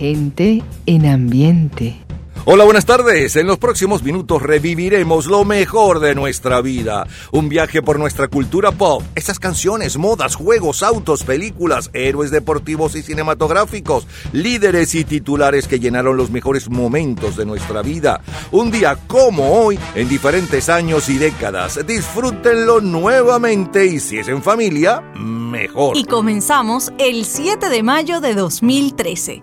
gente en ambiente. Hola, buenas tardes. En los próximos minutos reviviremos lo mejor de nuestra vida. Un viaje por nuestra cultura pop. Esas canciones, modas, juegos, autos, películas, héroes deportivos y cinematográficos, líderes y titulares que llenaron los mejores momentos de nuestra vida. Un día como hoy, en diferentes años y décadas. Disfrútenlo nuevamente y si es en familia, mejor. Y comenzamos el 7 de mayo de 2013.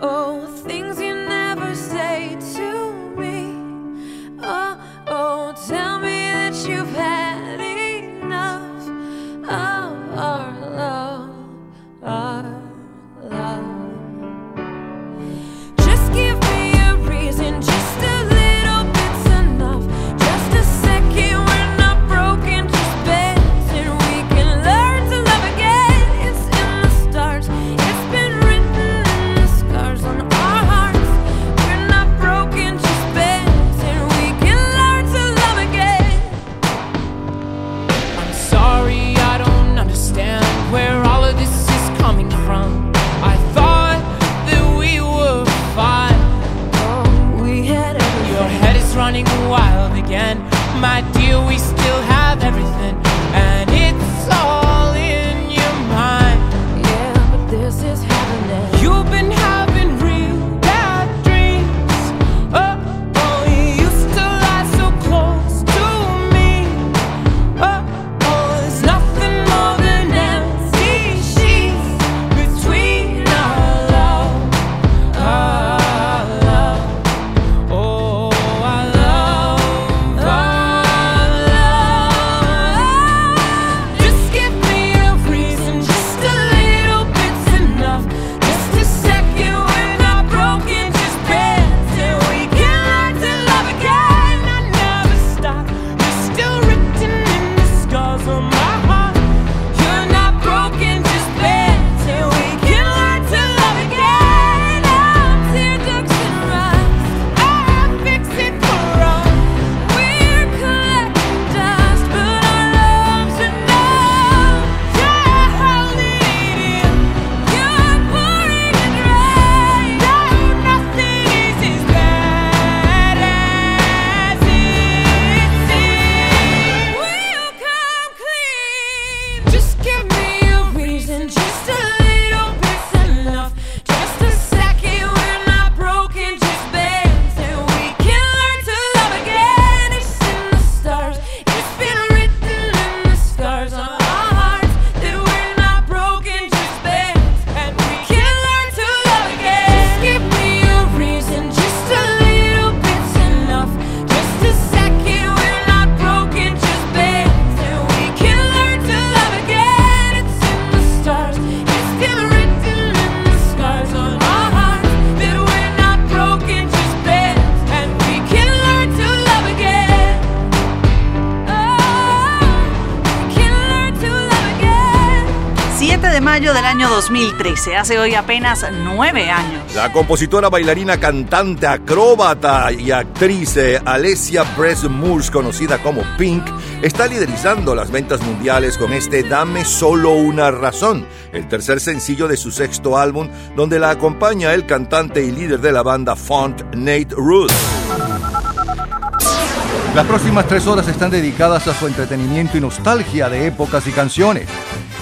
Oh, things you never say to me. Oh, oh, tell me that you've had enough of our love, our love. My año 2013, hace hoy apenas 9 años. La compositora, bailarina, cantante, acróbata y actriz eh, Alessia Moores, conocida como Pink, está liderizando las ventas mundiales con este Dame Solo una Razón, el tercer sencillo de su sexto álbum, donde la acompaña el cantante y líder de la banda Font, Nate Ruth. Las próximas tres horas están dedicadas a su entretenimiento y nostalgia de épocas y canciones.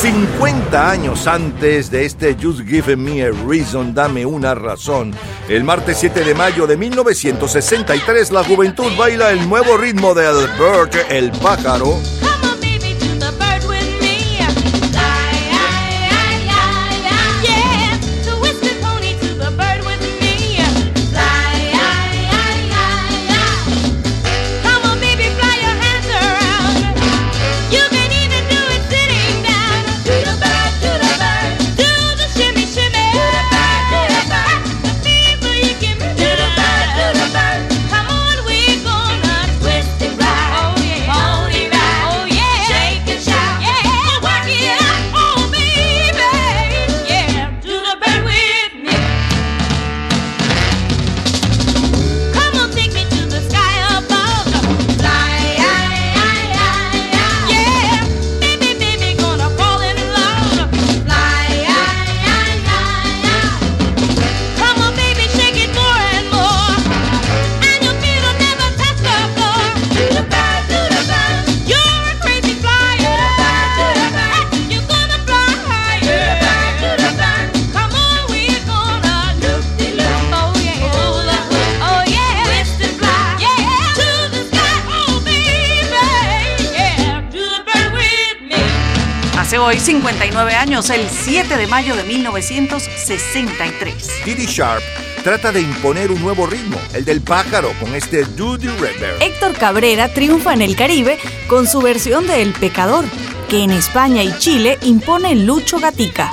50 años antes de este Just Give Me a Reason, dame una razón. El martes 7 de mayo de 1963, la juventud baila el nuevo ritmo de Albert el pájaro. 59 años, el 7 de mayo de 1963. Diddy Sharp trata de imponer un nuevo ritmo, el del pájaro, con este Duty River. Héctor Cabrera triunfa en el Caribe con su versión de El Pecador, que en España y Chile impone Lucho Gatica.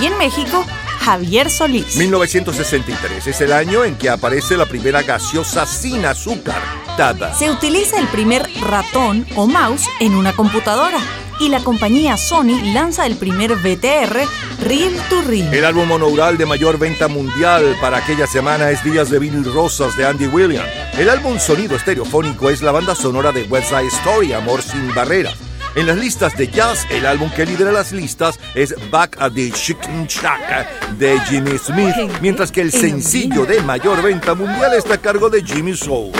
Y en México, Javier Solís. 1963 es el año en que aparece la primera gaseosa sin azúcar, Dada. Se utiliza el primer ratón o mouse en una computadora y la compañía Sony lanza el primer VTR Reel to Reel. El álbum monoural de mayor venta mundial para aquella semana es Días de Vinil Rosas de Andy Williams. El álbum sonido estereofónico es la banda sonora de West Side Story, Amor sin barreras. En las listas de jazz, el álbum que lidera las listas es Back at the Chicken Shack de Jimmy Smith, mientras que el sencillo de mayor venta mundial está a cargo de Jimmy Soul.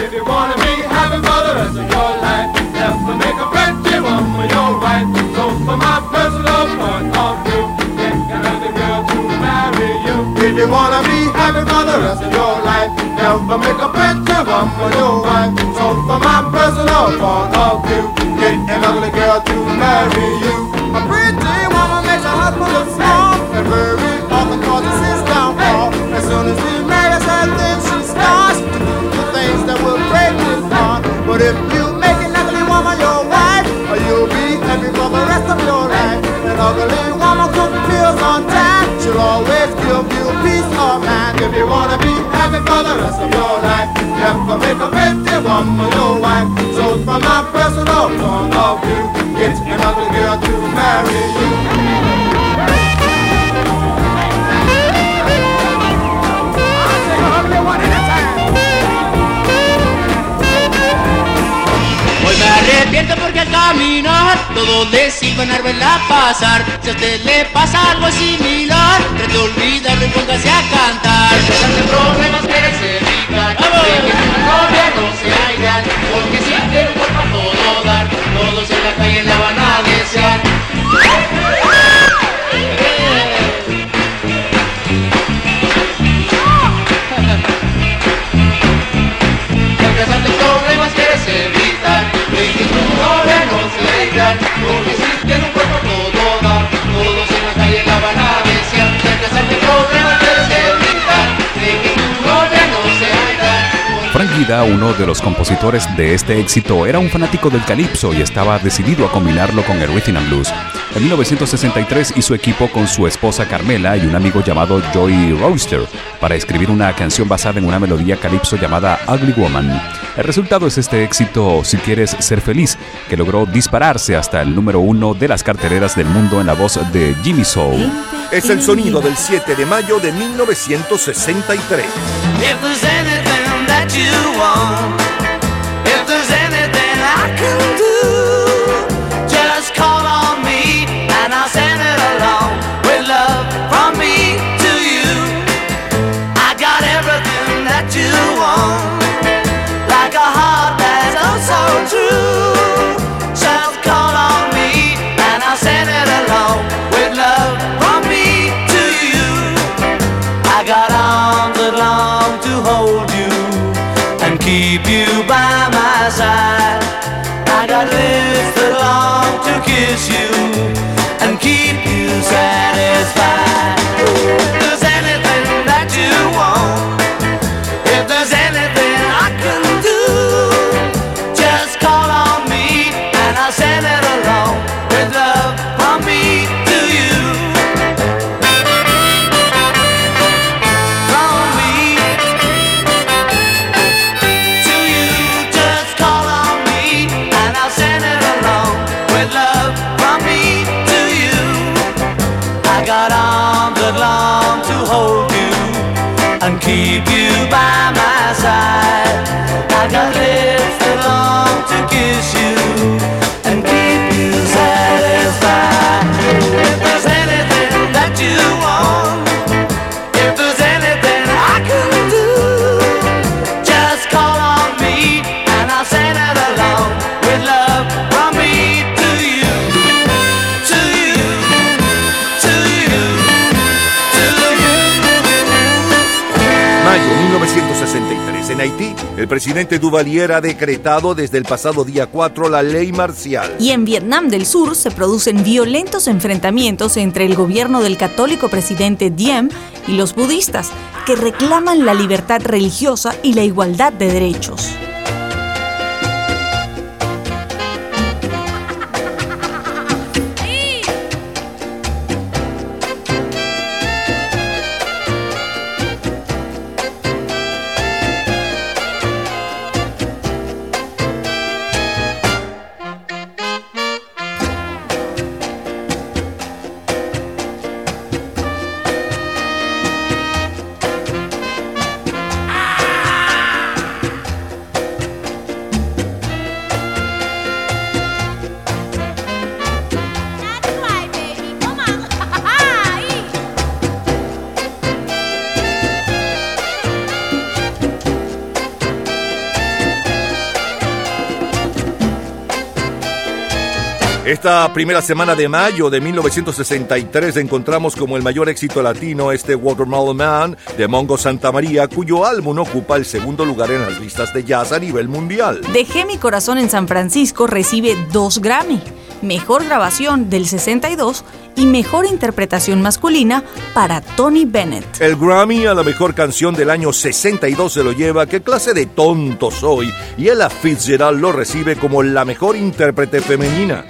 A. So for my personal point of girl to marry you. If you wanna be happy for the rest your life, to make a pretty woman your wife. So for my personal point of view, get another girl to marry you. A pretty woman makes her husband and very often causes his downfall. As soon as he marries her, then she starts to do the things that will break his heart. But if you the rest of your life. An ugly woman cook meals on time. She'll always give you peace of mind. If you wanna be happy for the rest of your life, you have to make a pretty woman your wife. So from my personal point of view, get an ugly girl to marry you. Hoy me arrepiento porque al caminar todo le silban verla pasar. Si a usted le pasa algo similar, trate de olvidarlo y póngase a cantar. Empezando problemas quiere ser evitar. De que su novia no sea ideal, porque si tiene un cuerpo a todo dar, todos en la calle la van a desear. Frank Guida, uno de los compositores de este éxito, era un fanático del calipso y estaba decidido a combinarlo con el rhythm and blues. En 1963 hizo equipo con su esposa Carmela y un amigo llamado Joey Royster para escribir una canción basada en una melodía calipso llamada Ugly Woman. El resultado es este éxito Si quieres ser feliz, que logró dispararse hasta el número uno de las carteleras del mundo en la voz de Jimmy Soul. Es el sonido del 7 de mayo de 1963. If there's anything that you want, if Got lips that long to kiss you presidente Duvalier ha decretado desde el pasado día 4 la ley marcial. Y en Vietnam del Sur se producen violentos enfrentamientos entre el gobierno del católico presidente Diem y los budistas, que reclaman la libertad religiosa y la igualdad de derechos. Esta primera semana de mayo de 1963 encontramos como el mayor éxito latino este Watermelon Man de Mongo Santa María, cuyo álbum ocupa el segundo lugar en las listas de jazz a nivel mundial. Dejé mi corazón en San Francisco recibe dos Grammy, Mejor Grabación del 62 y Mejor Interpretación Masculina para Tony Bennett. El Grammy a la mejor canción del año 62 se lo lleva ¿Qué clase de tonto soy? Y Ella Fitzgerald lo recibe como la mejor intérprete femenina.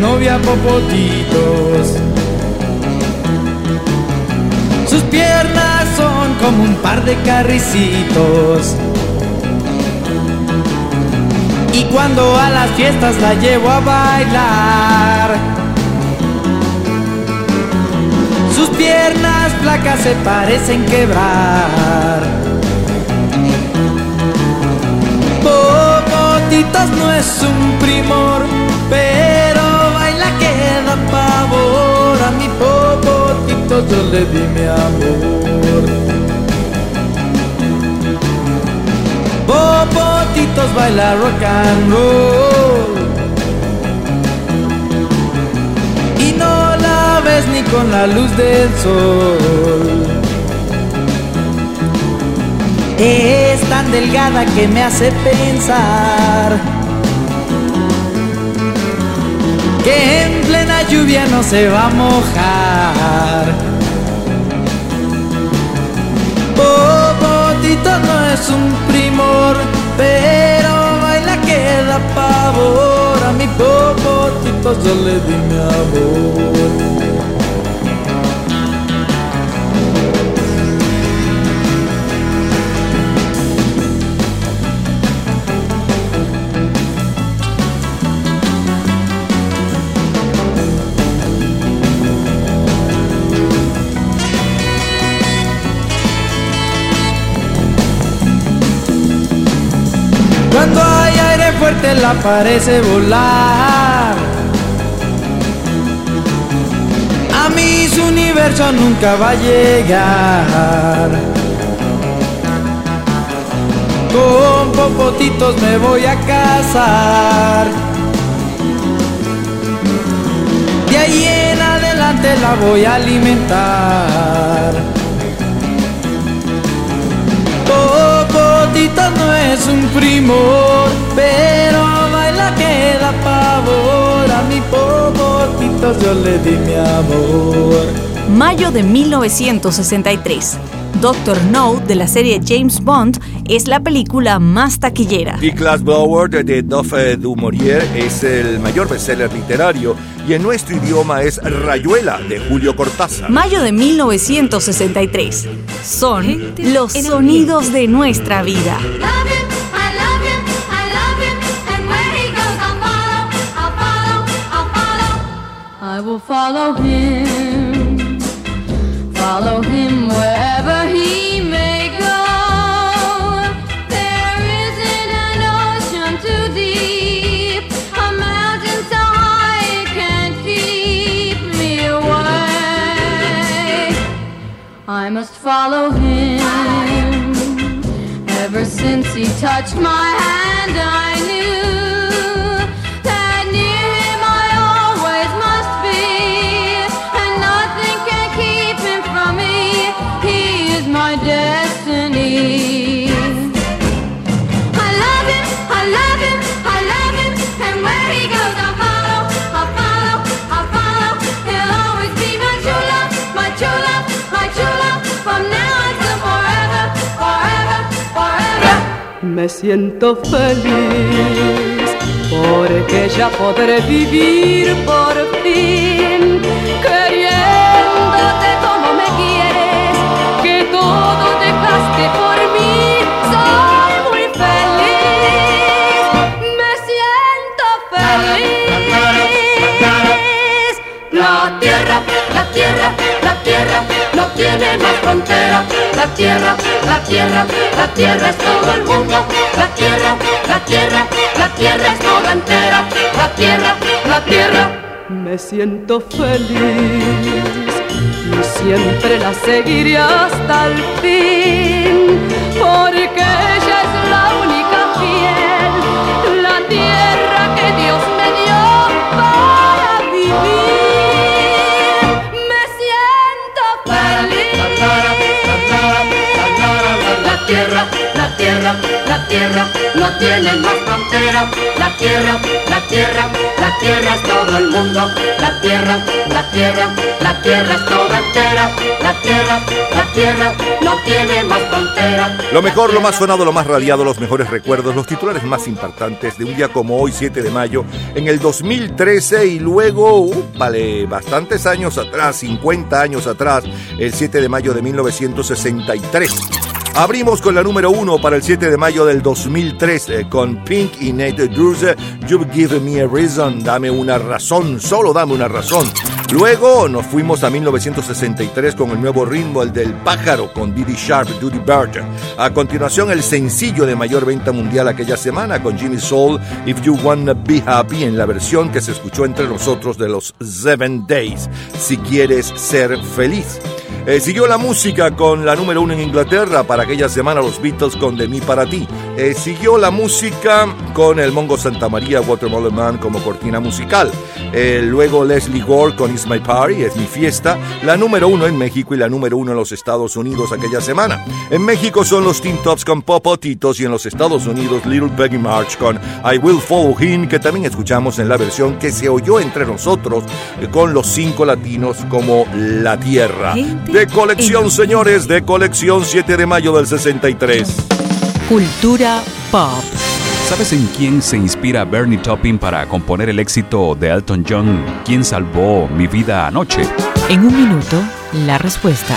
Novia Popotitos. Sus piernas son como un par de carricitos. Y cuando a las fiestas la llevo a bailar, sus piernas flacas se parecen quebrar. Popotitos no es un primor, pero Yo le di mi amor. Popotitos baila rock and roll. Y no la ves ni con la luz del sol. Es tan delgada que me hace pensar que en plena lluvia no se va a mojar. Popotito no es un primor, pero baila que da pavor. A mi popotito yo le di mi amor. Cuando hay aire fuerte la parece volar. A mí su universo nunca va a llegar. Con popotitos me voy a casar. De ahí en adelante la voy a alimentar. No es un primor, pero baila que da pavor. A mi yo le di mi amor. Mayo de 1963. Doctor No de la serie James Bond es la película más taquillera. The Glass Blower de Duff du Maurier es el mayor bestseller literario y en nuestro idioma es Rayuela de Julio Cortázar. Mayo de 1963. Son los sonidos de nuestra vida. I will follow him, follow him wherever he follow him. Ever since he touched my hand, I knew Me siento feliz porque ya podré vivir por fin tiene más frontera. La tierra, la tierra, la tierra es todo el mundo. La tierra, la tierra, la tierra es toda entera. La tierra, la tierra. Me siento feliz y siempre la seguiré hasta el fin, porque tierra, la tierra no tiene más frontera. La tierra, la tierra, la tierra es todo el mundo. La tierra, la tierra, la tierra es toda entera. La tierra, la tierra no tiene más frontera. Lo mejor, lo más sonado, lo más radiado, los mejores recuerdos, los titulares más impactantes de un día como hoy, 7 de mayo, en el 2013 y luego, vale, bastantes años atrás, 50 años atrás, el 7 de mayo de 1963. Abrimos con la número uno para el 7 de mayo del 2003 eh, con Pink y Nate Druze, You've Given Me a Reason, dame una razón, solo dame una razón. Luego nos fuimos a 1963 con el nuevo ritmo, el del pájaro, con Didi Sharp, Duty Bird. A continuación, el sencillo de mayor venta mundial aquella semana con Jimmy Soul, If You Wanna Be Happy, en la versión que se escuchó entre nosotros de los Seven Days, Si Quieres Ser Feliz. Eh, siguió la música con la número uno en Inglaterra para aquella semana los Beatles con De mí para ti. Eh, siguió la música con el Mongo Santa María Watermelon Man como cortina musical. Eh, luego Leslie Gore con It's My Party, es mi fiesta. La número uno en México y la número uno en los Estados Unidos aquella semana. En México son los Teen Tops con Popotitos y en los Estados Unidos Little Peggy March con I Will Follow Him, que también escuchamos en la versión que se oyó entre nosotros con los cinco latinos como La Tierra. De colección, señores, de colección 7 de mayo del 63. Cultura pop. ¿Sabes en quién se inspira Bernie Taupin para componer el éxito de Elton John, ¿Quién salvó mi vida anoche? En un minuto, la respuesta.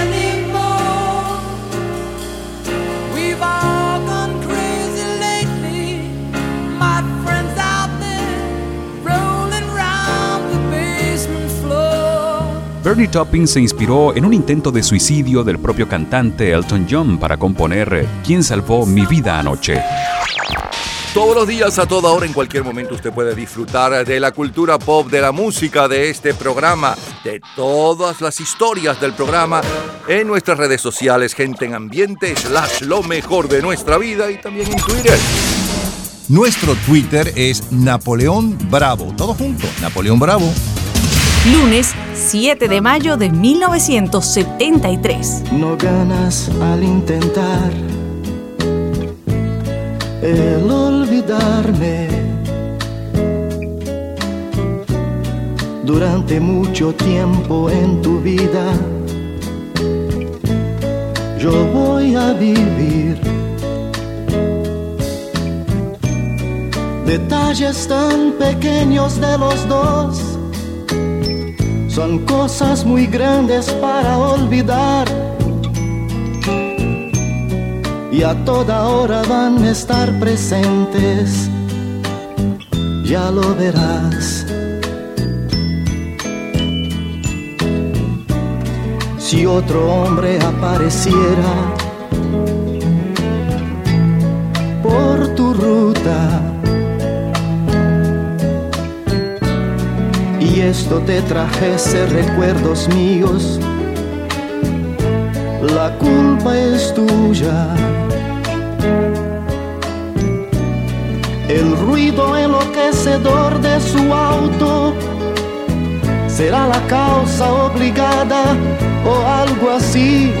Bernie Taupin se inspiró en un intento de suicidio del propio cantante Elton John para componer ¿Quién salvó mi vida anoche? Todos los días, a toda hora, en cualquier momento, usted puede disfrutar de la cultura pop, de la música, de este programa, de todas las historias del programa en nuestras redes sociales, gente en ambiente, slash lo mejor de nuestra vida y también en Twitter. Nuestro Twitter es Napoleón Bravo. Todo junto, Napoleón Bravo. Lunes 7 de mayo de 1973. No ganas al intentar el olvidarme. Durante mucho tiempo en tu vida, yo voy a vivir detalles tan pequeños de los dos. Son cosas muy grandes para olvidar y a toda hora van a estar presentes, ya lo verás. Si otro hombre apareciera por tu ruta esto te trajese recuerdos míos, la culpa es tuya. El ruido enloquecedor de su auto será la causa obligada o algo así.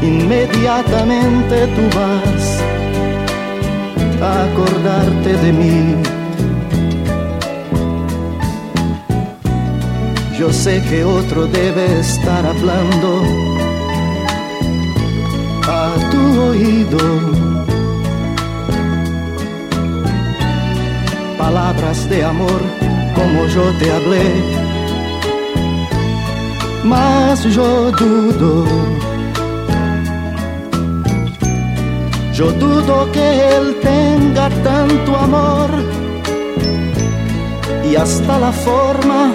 Inmediatamente tú vas a acordarte de mí. Yo sé que otro debe estar hablando a tu oído. Palabras de amor como yo te hablé, mas yo dudo Yo dudo que él tenga tanto amor y hasta la forma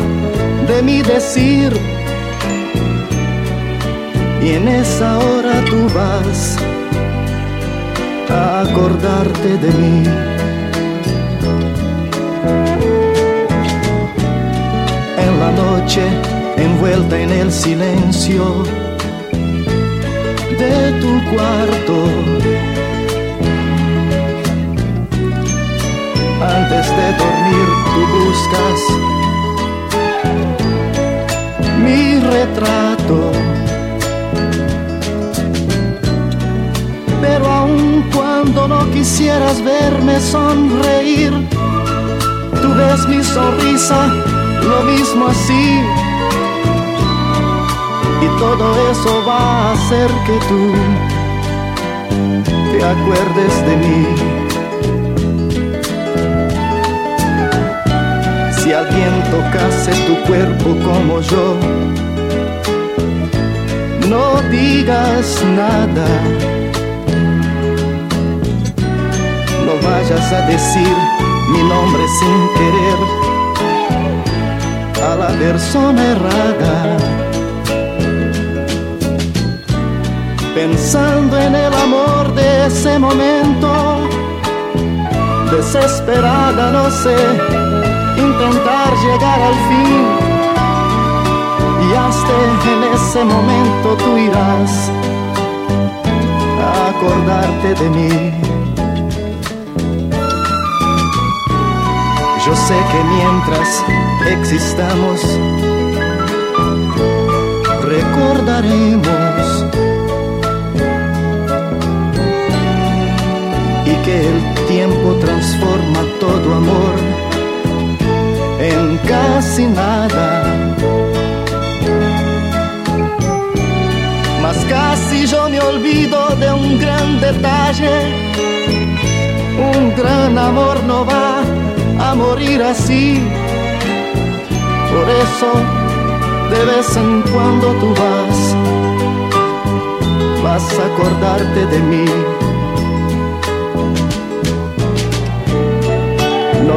de mi decir. Y en esa hora tú vas a acordarte de mí. En la noche, envuelta en el silencio de tu cuarto. Antes de dormir tú buscas mi retrato. Pero aun cuando no quisieras verme sonreír, tú ves mi sonrisa lo mismo así. Y todo eso va a hacer que tú te acuerdes de mí. Alguien tocase tu cuerpo como yo, no digas nada. No vayas a decir mi nombre sin querer a la persona errada. Pensando en el amor de ese momento, desesperada no sé intentar llegar al fin. Y hasta en ese momento tú irás a acordarte de mí. Yo sé que mientras existamos, recordaremos y que el tiempo transforma todo amor en casi nada. Mas casi yo me olvido de un gran detalle. Un gran amor no va a morir así. Por eso de vez en cuando tú vas, vas a acordarte de mí. No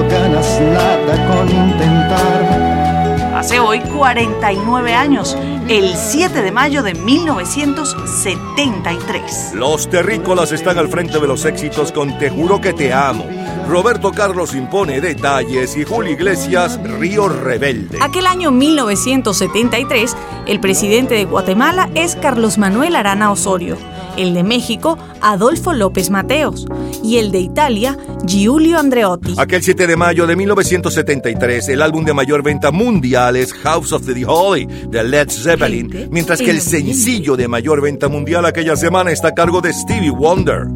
ganas nada con intentar. Hace hoy 49 años, el 7 de mayo de 1973. Los terrícolas están al frente de los éxitos con Te juro que te amo. Roberto Carlos impone detalles y Julio Iglesias Río Rebelde. Aquel año 1973, el presidente de Guatemala es Carlos Manuel Arana Osorio, el de México, Adolfo López Mateos, y el de Italia, Giulio Andreotti. Aquel 7 de mayo de 1973, el álbum de mayor venta mundial es House of the Holy de Led Zeppelin, mientras que el sencillo de mayor venta mundial aquella semana está a cargo de Stevie Wonder.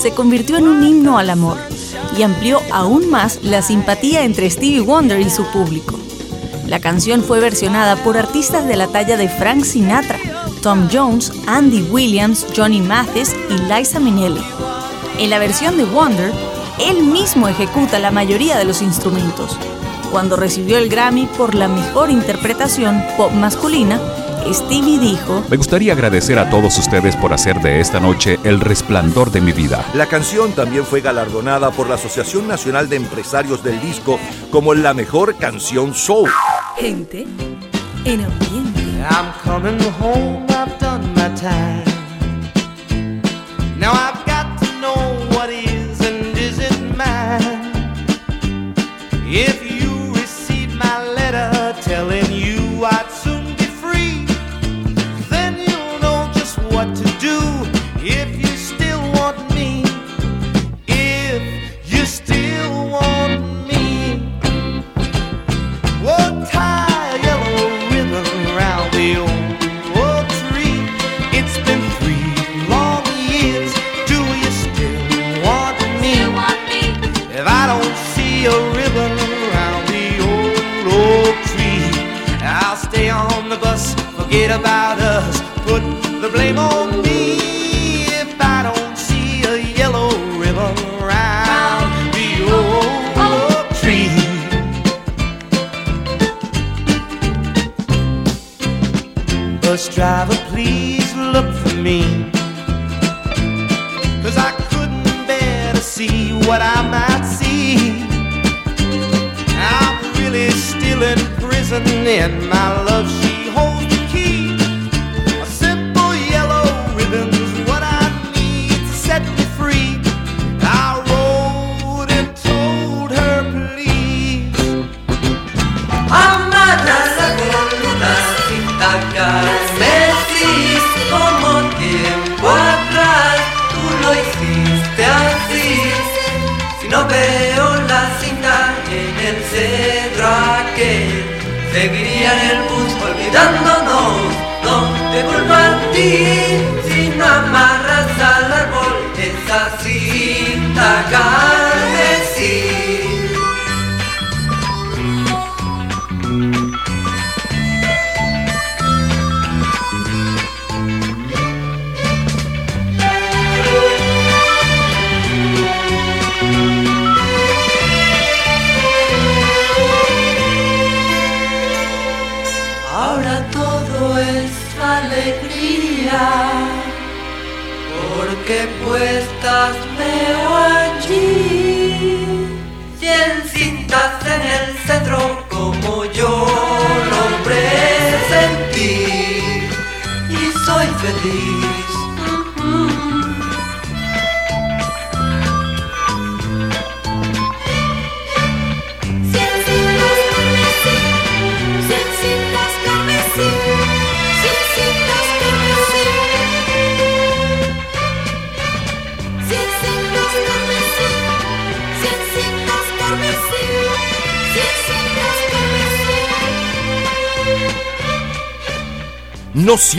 Se convirtió en un himno al amor y amplió aún más la simpatía entre Stevie Wonder y su público. La canción fue versionada por artistas de la talla de Frank Sinatra, Tom Jones, Andy Williams, Johnny Mathis y Liza Minnelli. En la versión de Wonder, él mismo ejecuta la mayoría de los instrumentos. Cuando recibió el Grammy por la mejor interpretación pop masculina, Stevie dijo, Me gustaría agradecer a todos ustedes por hacer de esta noche el resplandor de mi vida. La canción también fue galardonada por la Asociación Nacional de Empresarios del Disco como la mejor canción soul. Gente en ambiente. I'm coming home, I've done my time.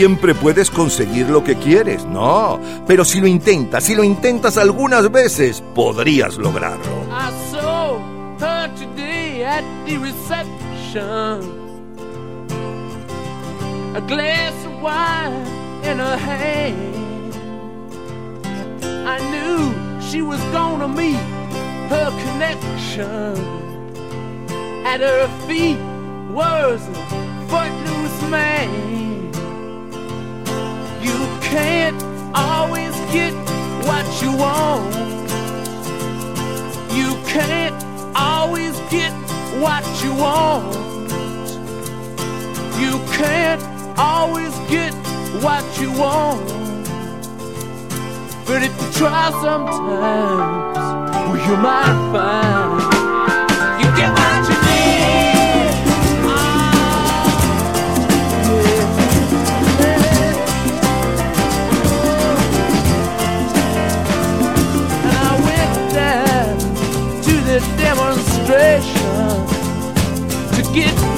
Siempre puedes conseguir lo que quieres, no. Pero si lo intentas, si lo intentas algunas veces, podrías lograrlo. I saw her today at the reception. A glass of wine in her hand. I knew she was gonna meet her connection. At her feet was a footloose man. You can't always get what you want. You can't always get what you want. You can't always get what you want. But if you try sometimes, well, you might find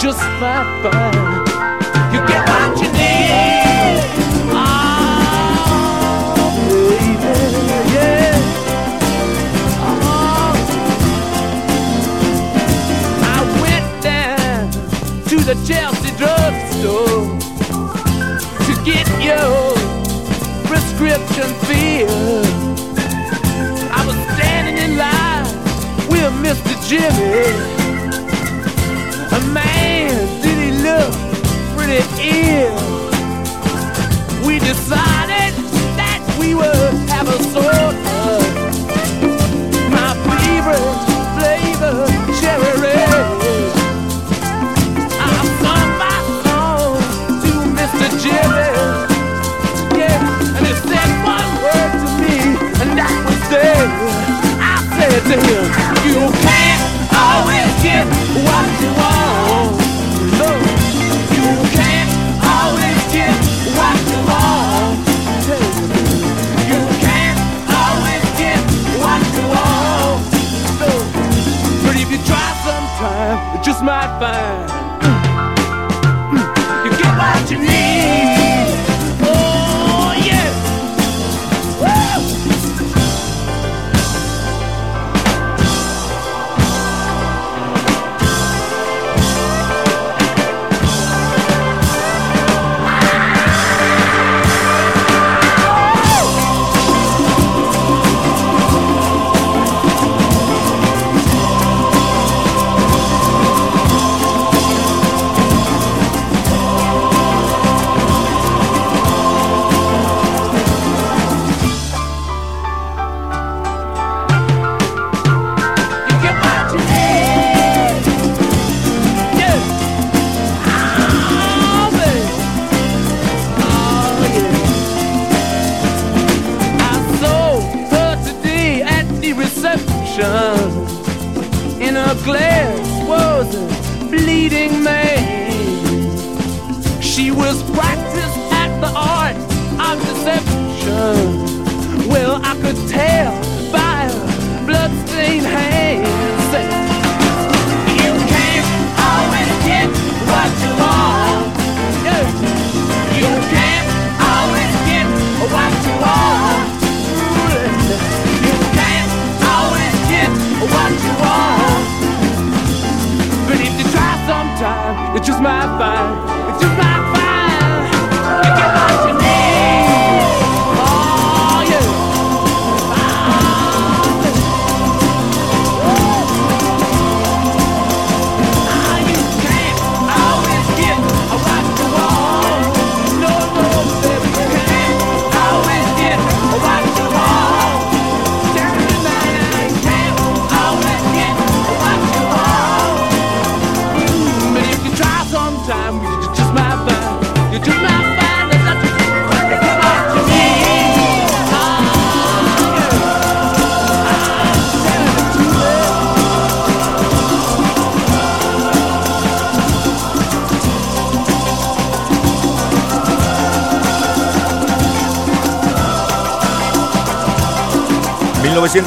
Just might find you get what you need. Oh, baby, yeah. Oh. I went down to the Chelsea drugstore to get your prescription filled. I was standing in line with Mr. Jimmy. Man, did he look pretty ill? We decided that we would have a soda. My favorite flavor, cherry red. I sung my song to Mr. Yeah, and he said one word to me, and that was. I said to him, You can't always get what you want. Just might find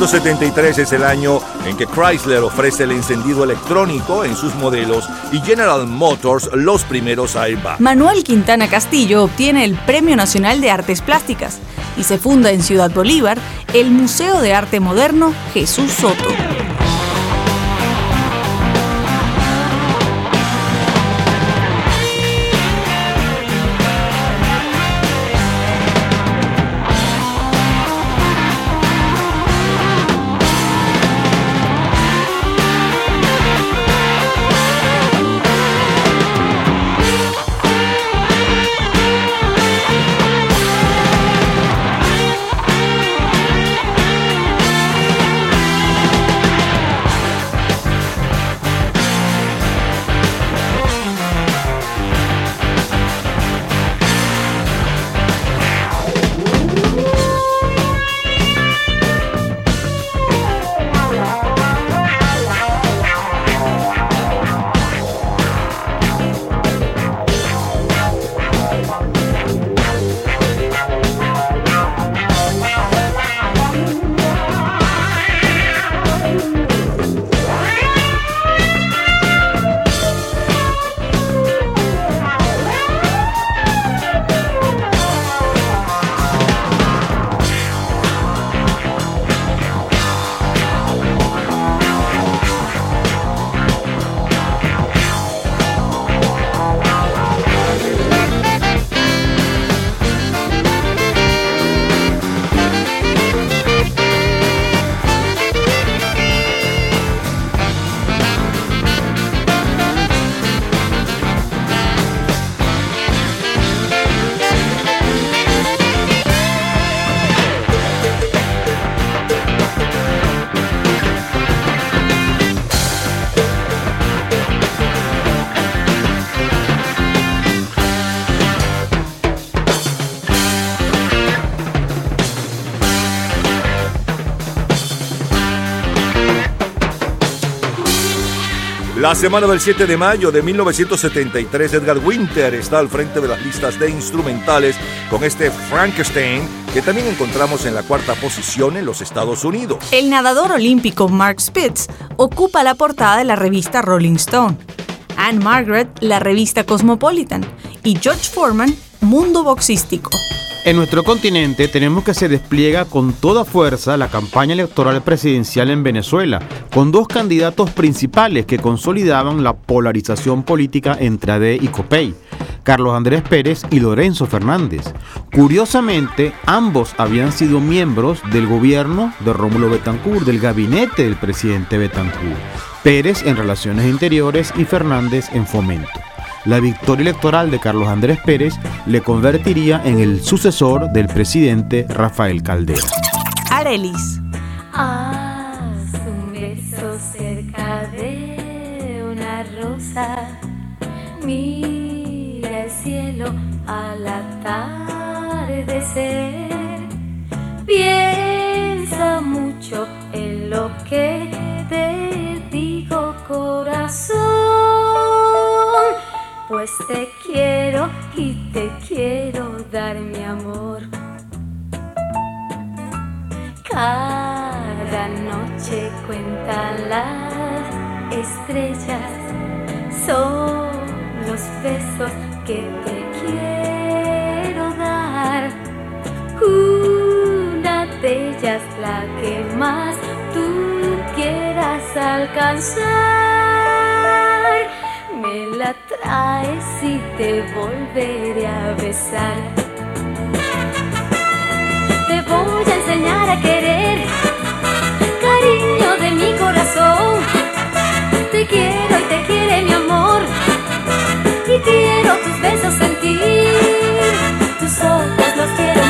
1973 es el año en que Chrysler ofrece el encendido electrónico en sus modelos y General Motors los primeros airbag. Manuel Quintana Castillo obtiene el Premio Nacional de Artes Plásticas y se funda en Ciudad Bolívar el Museo de Arte Moderno Jesús Soto. La semana del 7 de mayo de 1973, Edgar Winter está al frente de las listas de instrumentales con este Frankenstein, que también encontramos en la cuarta posición en los Estados Unidos. El nadador olímpico Mark Spitz ocupa la portada de la revista Rolling Stone. Anne Margaret, la revista Cosmopolitan. Y George Foreman, Mundo Boxístico. En nuestro continente tenemos que se despliega con toda fuerza la campaña electoral presidencial en Venezuela, con dos candidatos principales que consolidaban la polarización política entre AD y COPEI, Carlos Andrés Pérez y Lorenzo Fernández. Curiosamente, ambos habían sido miembros del gobierno de Rómulo Betancourt, del gabinete del presidente Betancourt, Pérez en Relaciones Interiores y Fernández en Fomento. La victoria electoral de Carlos Andrés Pérez le convertiría en el sucesor del presidente Rafael Caldera. Arelis. Mira el cielo al atardecer. Piensa mucho en lo que te digo, corazón. Pues te quiero y te quiero dar mi amor. Cada noche cuentan las estrellas, son los besos que te quiero dar. Una de ellas la que más tú quieras alcanzar. Me la traes y te volveré a besar. Te voy a enseñar a querer, cariño de mi corazón. Besos sentir, tus ojos los quiero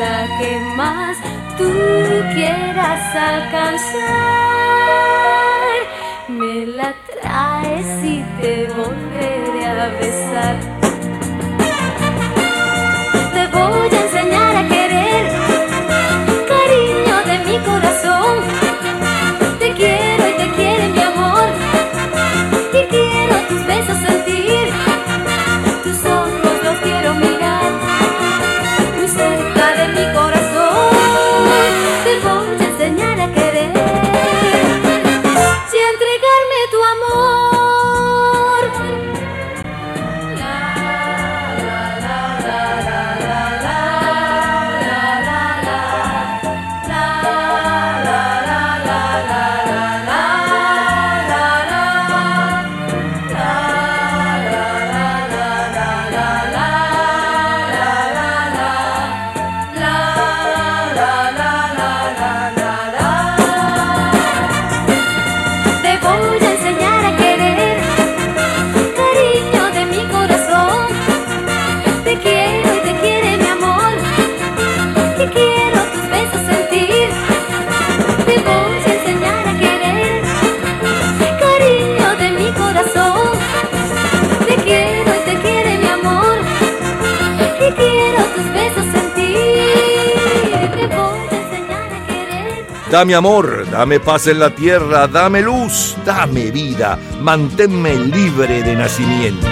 la que más tú quieras alcanzar. Me la traes y te volveré a besar. Te voy a enseñar a querer, cariño de mi corazón. Dame amor, dame paz en la tierra, dame luz, dame vida, manténme libre de nacimiento.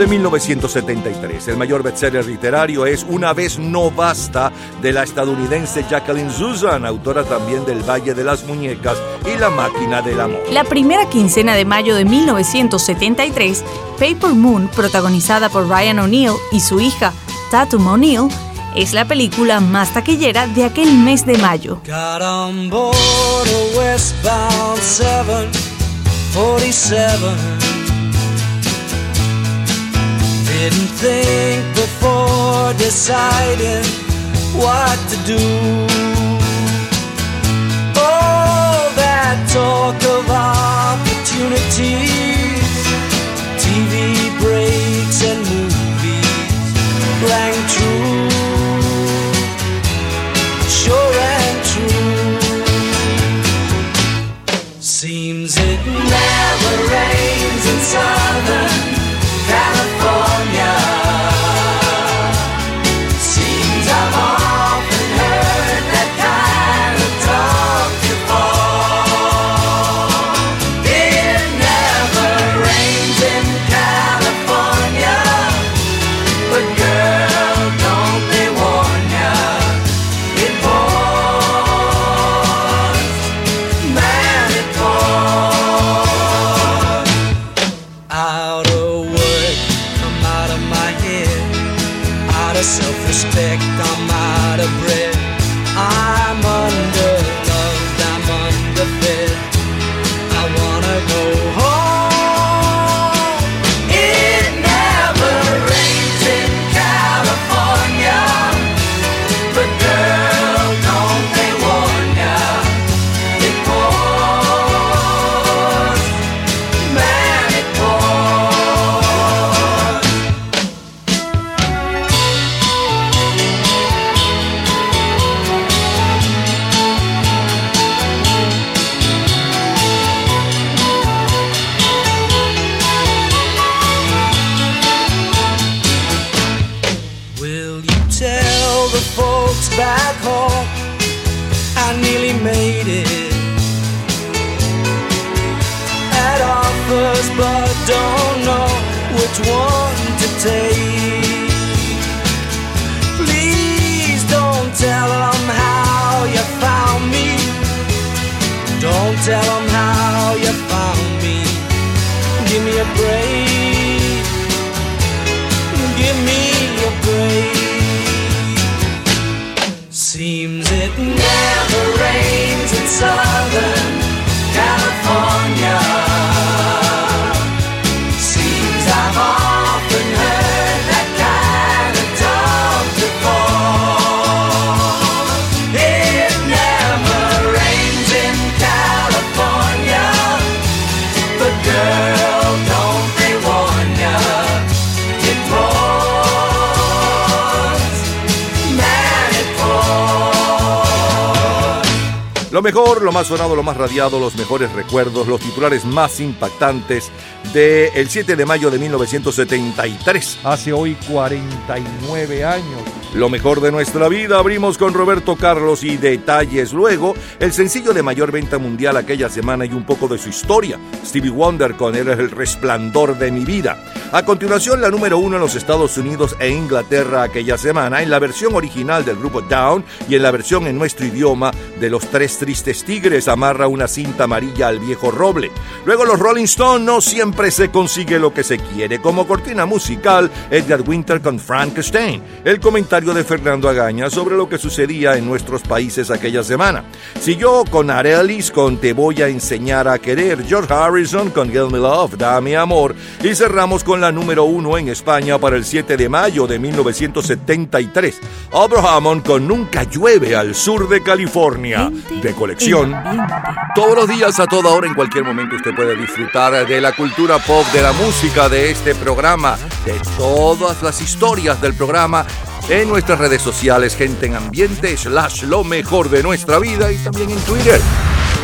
De 1973. El mayor bestseller literario es Una vez no basta de la estadounidense Jacqueline Susan, autora también del Valle de las Muñecas y La máquina del amor. La primera quincena de mayo de 1973, Paper Moon, protagonizada por Ryan O'Neill y su hija Tatum O'Neill, es la película más taquillera de aquel mes de mayo. Got on board a westbound 747. Didn't think before deciding what to do. All that talk of opportunities, TV breaks and movies rang true sure and true. Seems it never rains in Southern Lo mejor, lo más sonado, lo más radiado, los mejores recuerdos, los titulares más impactantes del 7 de mayo de 1973. Hace hoy 49 años. Lo mejor de nuestra vida, abrimos con Roberto Carlos y detalles luego, el sencillo de mayor venta mundial aquella semana y un poco de su historia. Stevie Wonder con el resplandor de mi vida. A continuación, la número uno en los Estados Unidos e Inglaterra aquella semana, en la versión original del grupo Down y en la versión en nuestro idioma de los Tres Tristes Tigres, amarra una cinta amarilla al viejo roble. Luego los Rolling Stones no siempre se consigue lo que se quiere. Como cortina musical, Edgar Winter con Frankenstein. El comentario de Fernando Agaña sobre lo que sucedía en nuestros países aquella semana. Siguió con Arelis con Te voy a enseñar a querer, George Harrison con Give Me Love, Dame Amor, y cerramos con la número uno en España para el 7 de mayo de 1973, Abraham con Nunca llueve al sur de California, de colección. Todos los días, a toda hora, en cualquier momento, usted puede disfrutar de la cultura pop, de la música, de este programa, de todas las historias del programa en nuestras redes sociales, gente en ambiente, slash lo mejor de nuestra vida y también en Twitter.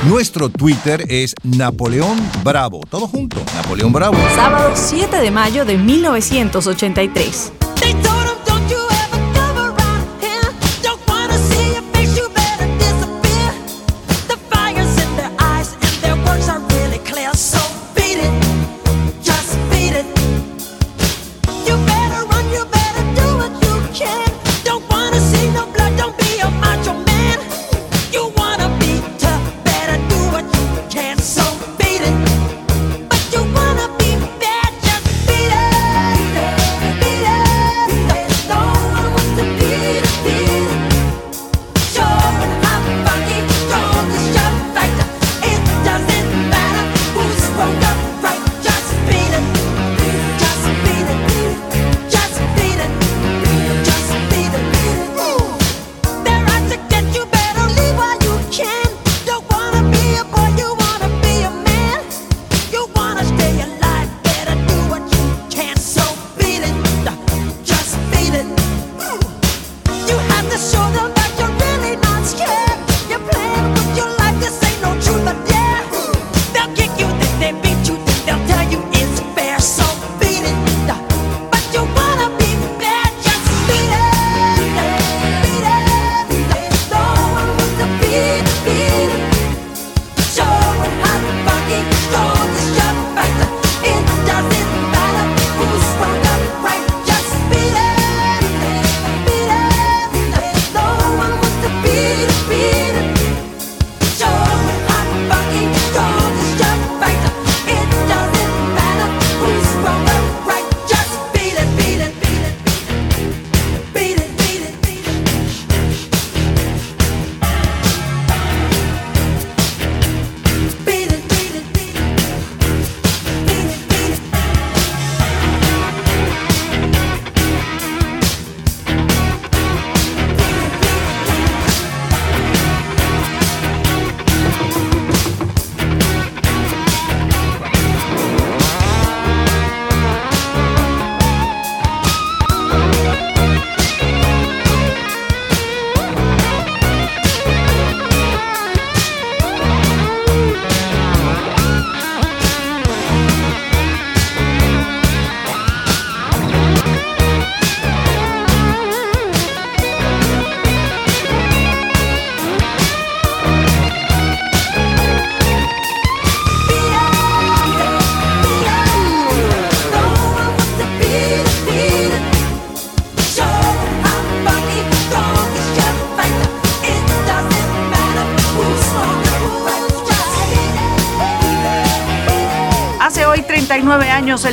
Nuestro Twitter es Napoleón Bravo. Todo junto, Napoleón Bravo. Sábado 7 de mayo de 1983.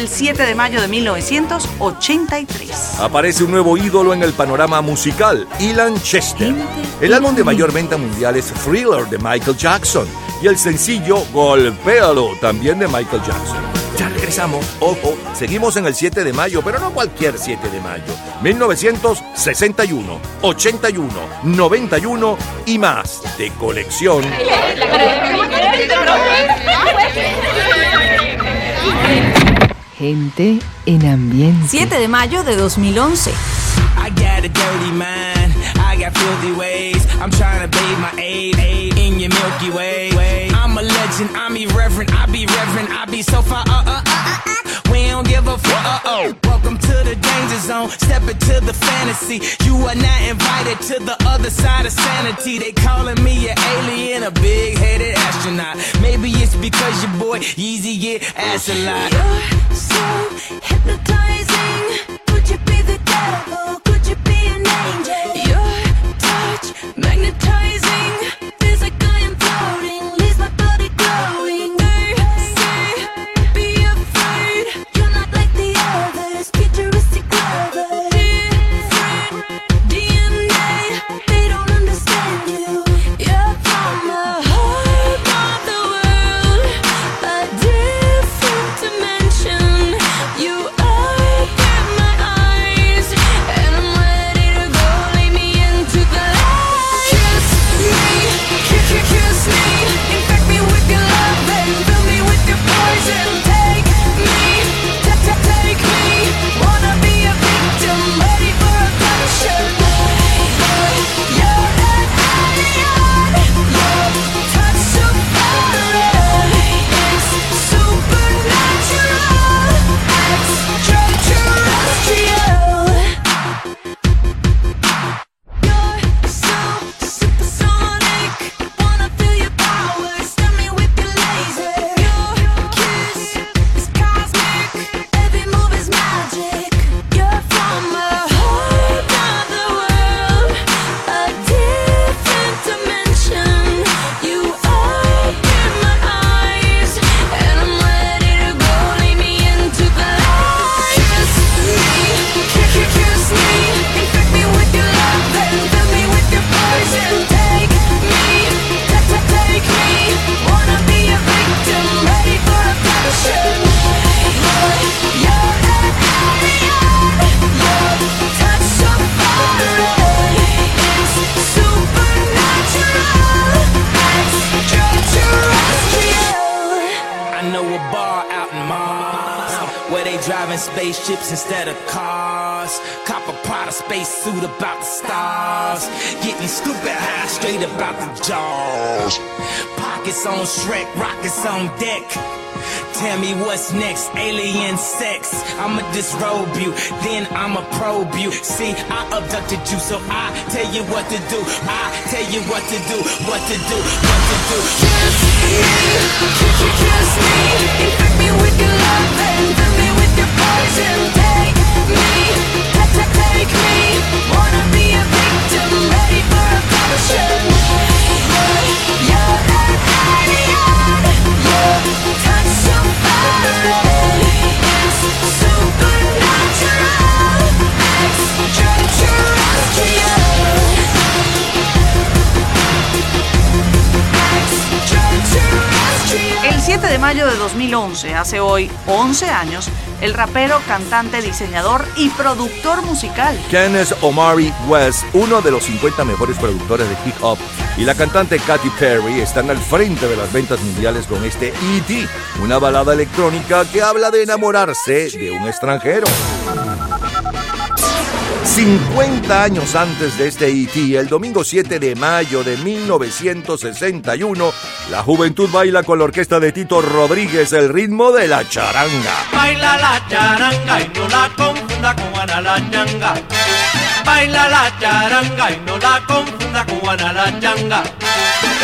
El 7 de mayo de 1983. Aparece un nuevo ídolo en el panorama musical, Ilan Chester. El álbum de mayor venta mundial es Thriller de Michael Jackson y el sencillo Golpéalo también de Michael Jackson. Ya regresamos, ojo, seguimos en el 7 de mayo, pero no cualquier 7 de mayo. 1961, 81, 91 y más de colección. Gente en ambiente. 7 de mayo de 2011. I got a dirty mind. I got filthy ways. I'm trying to bathe my aid, aid in your Milky Way. I'm a legend. I'm irreverent. I be reverent. I be so far. Uh, uh, uh, uh, uh. We don't give a fuck. Uh, oh. Step into the fantasy. You are not invited to the other side of sanity. They calling me an alien, a big headed astronaut. Maybe it's because your boy Yeezy get ass a lot. You're so hypnotizing. El rapero, cantante, diseñador y productor musical Kenneth Omari West, uno de los 50 mejores productores de hip hop, y la cantante Katy Perry están al frente de las ventas mundiales con este E.T., una balada electrónica que habla de enamorarse de un extranjero. 50 años antes de este E.T., el domingo 7 de mayo de 1961, la juventud baila con la orquesta de Tito Rodríguez el ritmo de la charanga. Baila la charanga y no la confunda con la changa. Baila la charanga y no la confunda con la changa.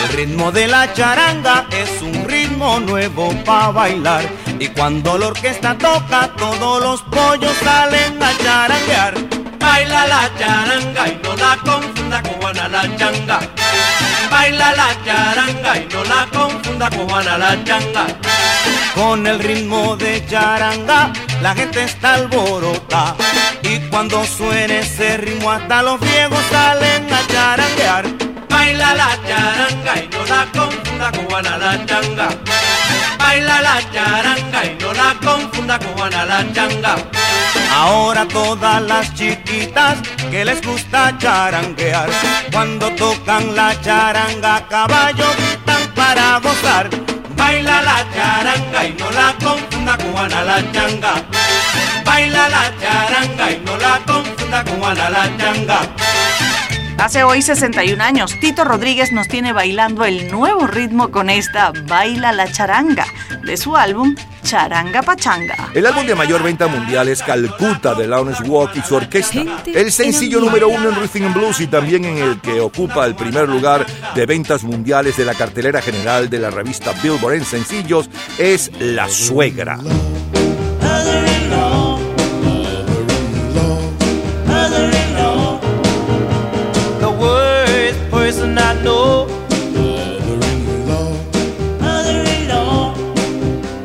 El ritmo de la charanga es un ritmo nuevo para bailar. Y cuando la orquesta toca, todos los pollos salen a charanguear. Baila la charanga y no la confunda con Juana la changa. Baila la charanga y no la confunda con Juana la changa. Con el ritmo de charanga, la gente está alborotada. Y cuando suene ese ritmo, hasta los viejos salen a charanguear. Baila la charanga y no la confunda con Juana la changa. Baila la charanga y no la confunda con Juana la changa. Ahora todas las chiquitas que les gusta charanguear, cuando tocan la charanga, caballo gritan para gozar. Baila la charanga y no la confunda con Juana la changa. Baila la charanga y no la confunda con Juana la changa. Hace hoy 61 años, Tito Rodríguez nos tiene bailando el nuevo ritmo con esta Baila la Charanga de su álbum Charanga Pachanga. El álbum de mayor venta mundial es Calcuta de Lawrence Walk y su orquesta. El sencillo número uno en Rhythm and Blues y también en el que ocupa el primer lugar de ventas mundiales de la cartelera general de la revista Billboard en sencillos es La Suegra.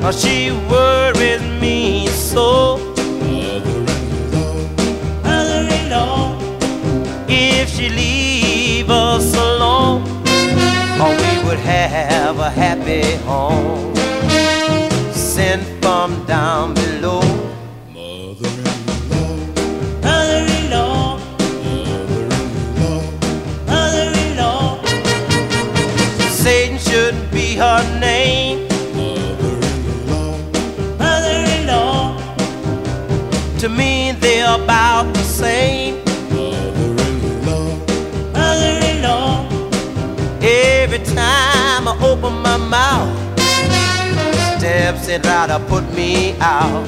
Oh, she worries me so. Mother-in-law, if she leave us alone, oh, we would have a happy home. Sent from down below. Mother in law, mother in law, Mother-in-law, mother-in-law, Satan shouldn't be her name. To me they're about the same. Mother-in-law, mother-in-law. every time I open my mouth, steps it right to put me out.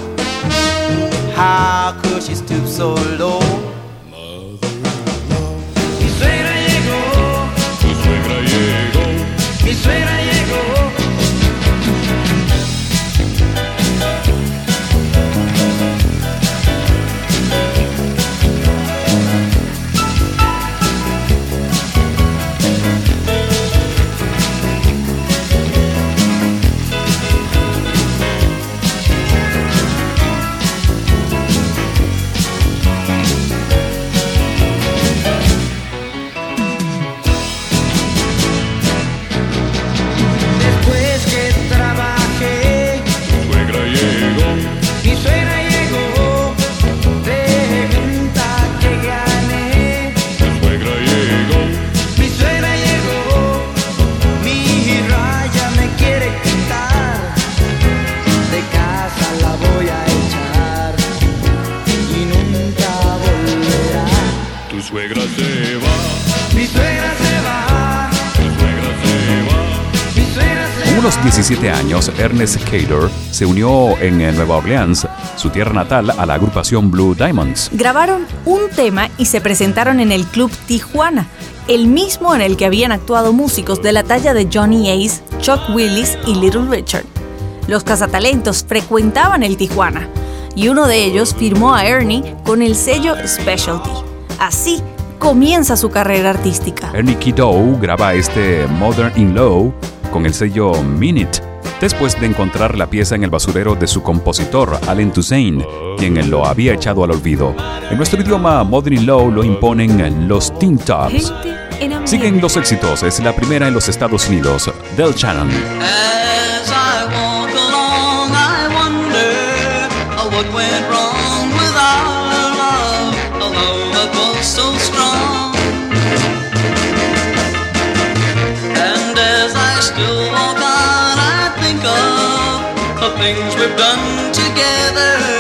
How could she stoop so low? Mi suegra llegó. Mi suegra llegó. Mi suegra unos 17 años, Ernest Cater se unió en eh, Nueva Orleans, su tierra natal, a la agrupación Blue Diamonds. Grabaron un tema y se presentaron en el Club Tijuana, el mismo en el que habían actuado músicos de la talla de Johnny Ace, Chuck Willis y Little Richard. Los cazatalentos frecuentaban el Tijuana y uno de ellos firmó a Ernie con el sello Specialty. Así comienza su carrera artística. Ernie Kiddo graba este Modern in Law con el sello Minute, después de encontrar la pieza en el basurero de su compositor, Allen Toussaint, quien lo había echado al olvido. En nuestro idioma, Modern in Law lo imponen los Teen Tops. Siguen los éxitos, es la primera en los Estados Unidos, Del Shannon. As I walk along, I wonder what went wrong things we've done together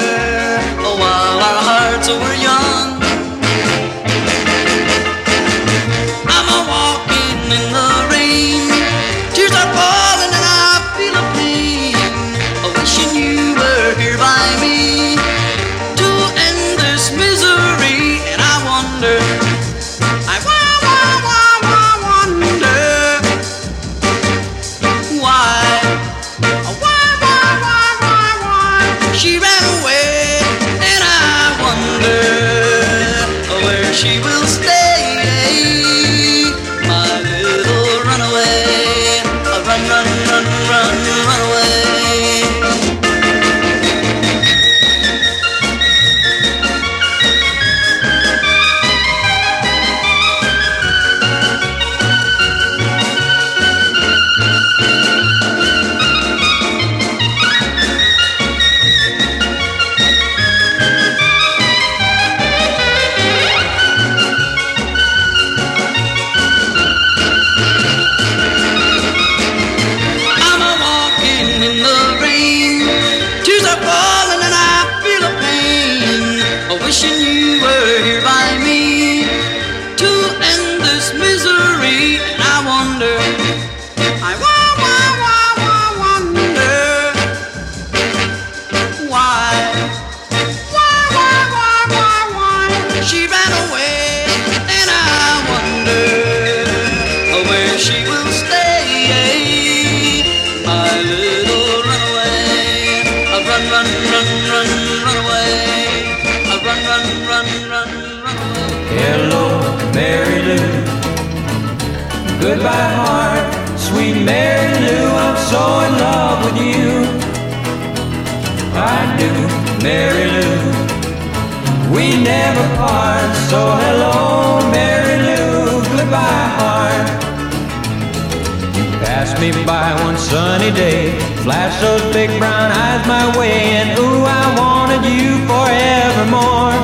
sunny day, Flash those big brown eyes my way, and ooh, I wanted you forevermore.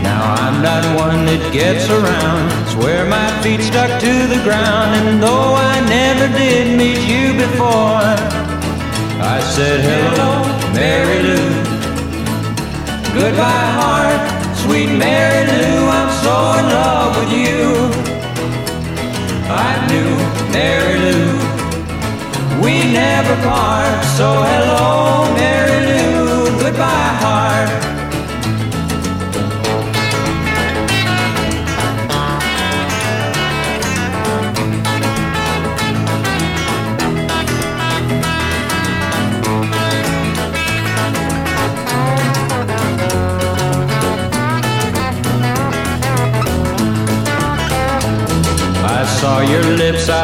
Now I'm not one that gets around. Swear my feet stuck to the ground, and though I never did meet you before, I said hello, Mary Lou. Goodbye, heart, sweet Mary Lou. I'm so in love with you. I knew Mary. We never part, so hello,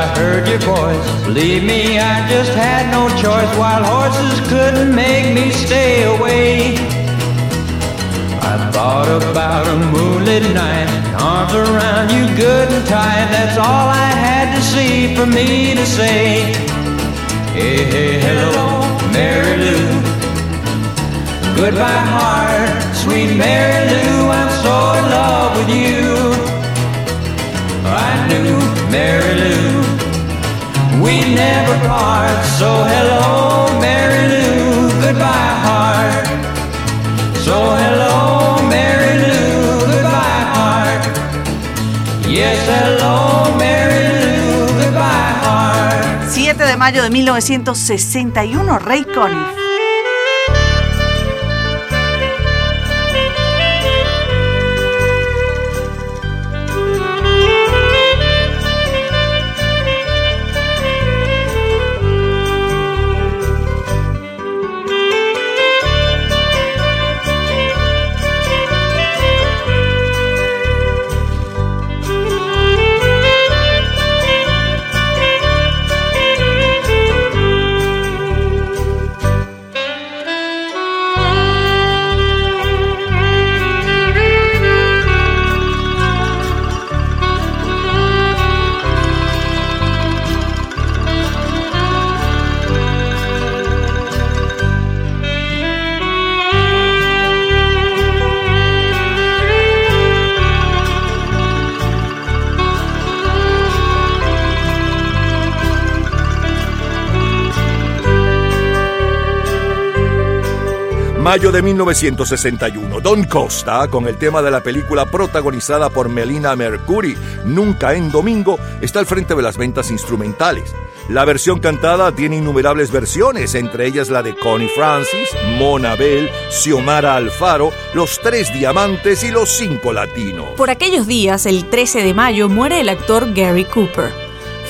I heard your voice. Believe me, I just had no choice. Wild horses couldn't make me stay away. I thought about a moonlit night, arms around you good and tight. That's all I had to see for me to say. Hey, hey, hello, Mary Lou. Goodbye, heart, sweet Mary Lou. I'm so in love with you. I knew Mary Lou. We never part, so hello, Mary Lou. Goodbye, heart. So hello, Mary Lou. Goodbye, heart. Yes, hello, Mary Lou. Goodbye, heart. 7 de mayo de 1961, Ray Conniff. Mayo de 1961, Don Costa, con el tema de la película protagonizada por Melina Mercury, Nunca en Domingo, está al frente de las ventas instrumentales. La versión cantada tiene innumerables versiones, entre ellas la de Connie Francis, Mona Bell, Xiomara Alfaro, Los Tres Diamantes y Los Cinco Latinos. Por aquellos días, el 13 de mayo, muere el actor Gary Cooper.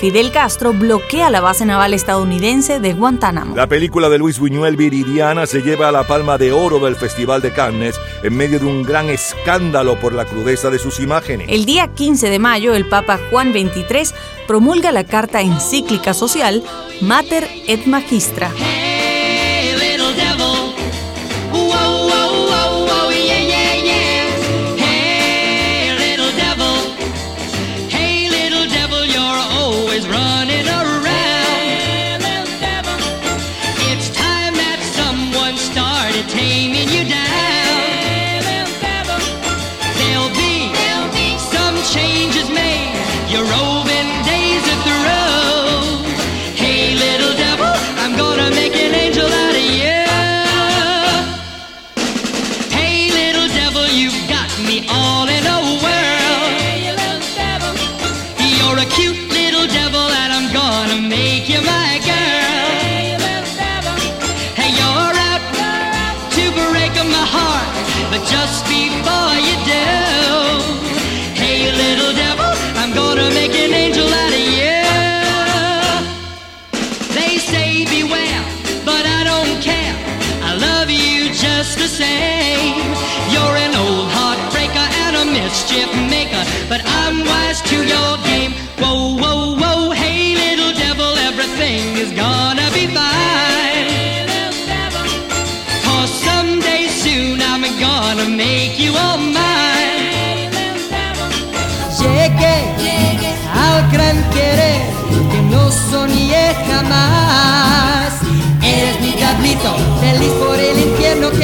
Fidel Castro bloquea la base naval estadounidense de Guantánamo. La película de Luis Buñuel Viridiana se lleva a la palma de oro del Festival de Cannes en medio de un gran escándalo por la crudeza de sus imágenes. El día 15 de mayo, el Papa Juan XXIII promulga la carta encíclica social Mater et Magistra.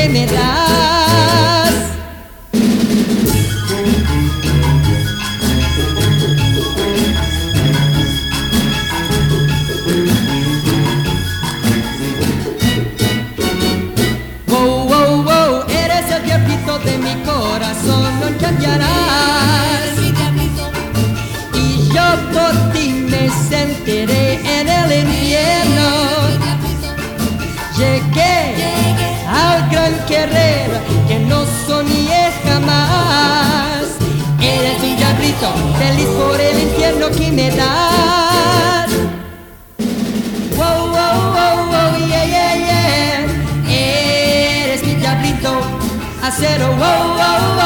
Me. Wow, wow, wow, wow, yeah, yeah, yeah. Eres mi diablito, acero, wow, wow,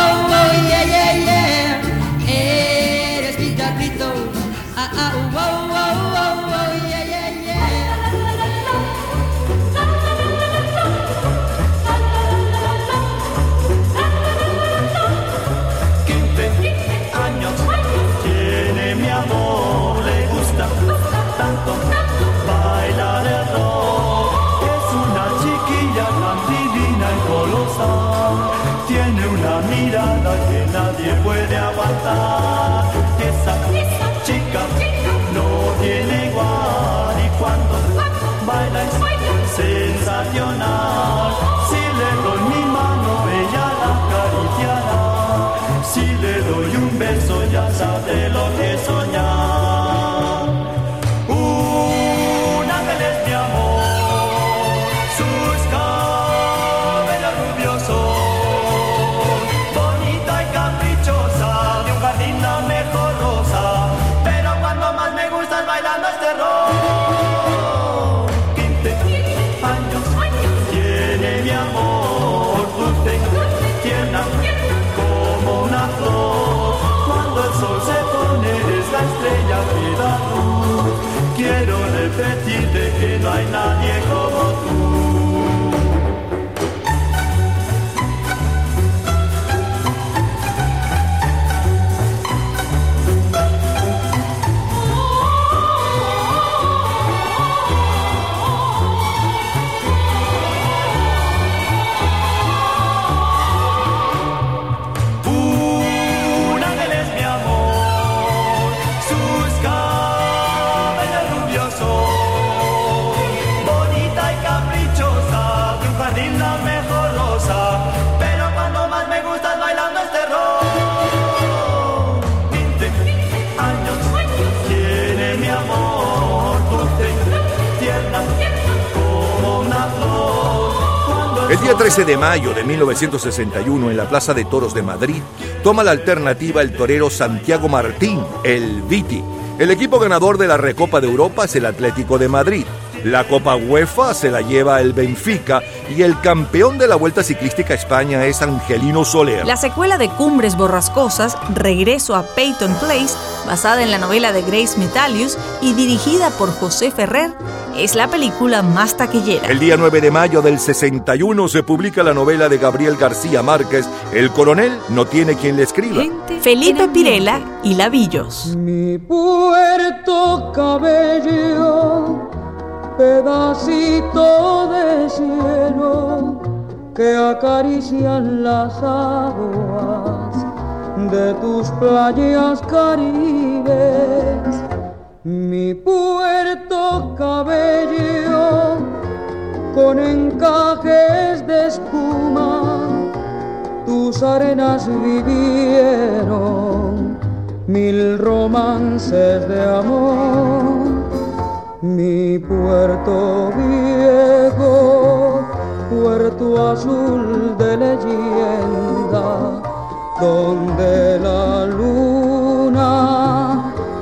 puede daj na njegovo día 13 de mayo de 1961, en la Plaza de Toros de Madrid, toma la alternativa el torero Santiago Martín, el Viti. El equipo ganador de la Recopa de Europa es el Atlético de Madrid. La Copa UEFA se la lleva el Benfica y el campeón de la Vuelta Ciclística a España es Angelino Soler. La secuela de Cumbres Borrascosas, Regreso a Peyton Place, basada en la novela de Grace Metalius y dirigida por José Ferrer, es la película más taquillera. El día 9 de mayo del 61 se publica la novela de Gabriel García Márquez, El coronel no tiene quien le escriba. Felipe Pirela y Lavillos. Mi puerto cabello, pedacito de cielo que acarician las aguas de tus playas caribes. Mi puerto cabello con encajes de espuma, tus arenas vivieron mil romances de amor. Mi puerto viejo, puerto azul de leyenda, donde la luna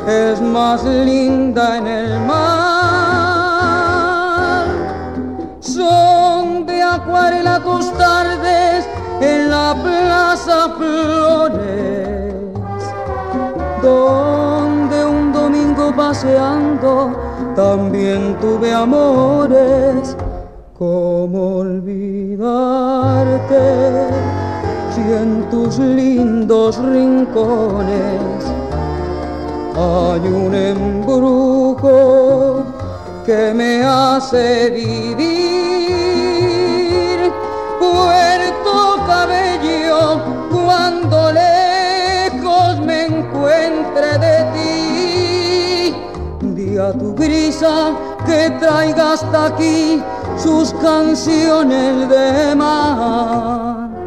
es más linda en el mar. Son de acuarela tus tardes en la plaza Flores, donde un domingo paseando también tuve amores. ¿Cómo olvidarte si en tus lindos rincones? Hay un embrujo que me hace vivir? Puerto Cabello, cuando lejos me encuentre de ti, di a tu brisa que traiga hasta aquí sus canciones de mar.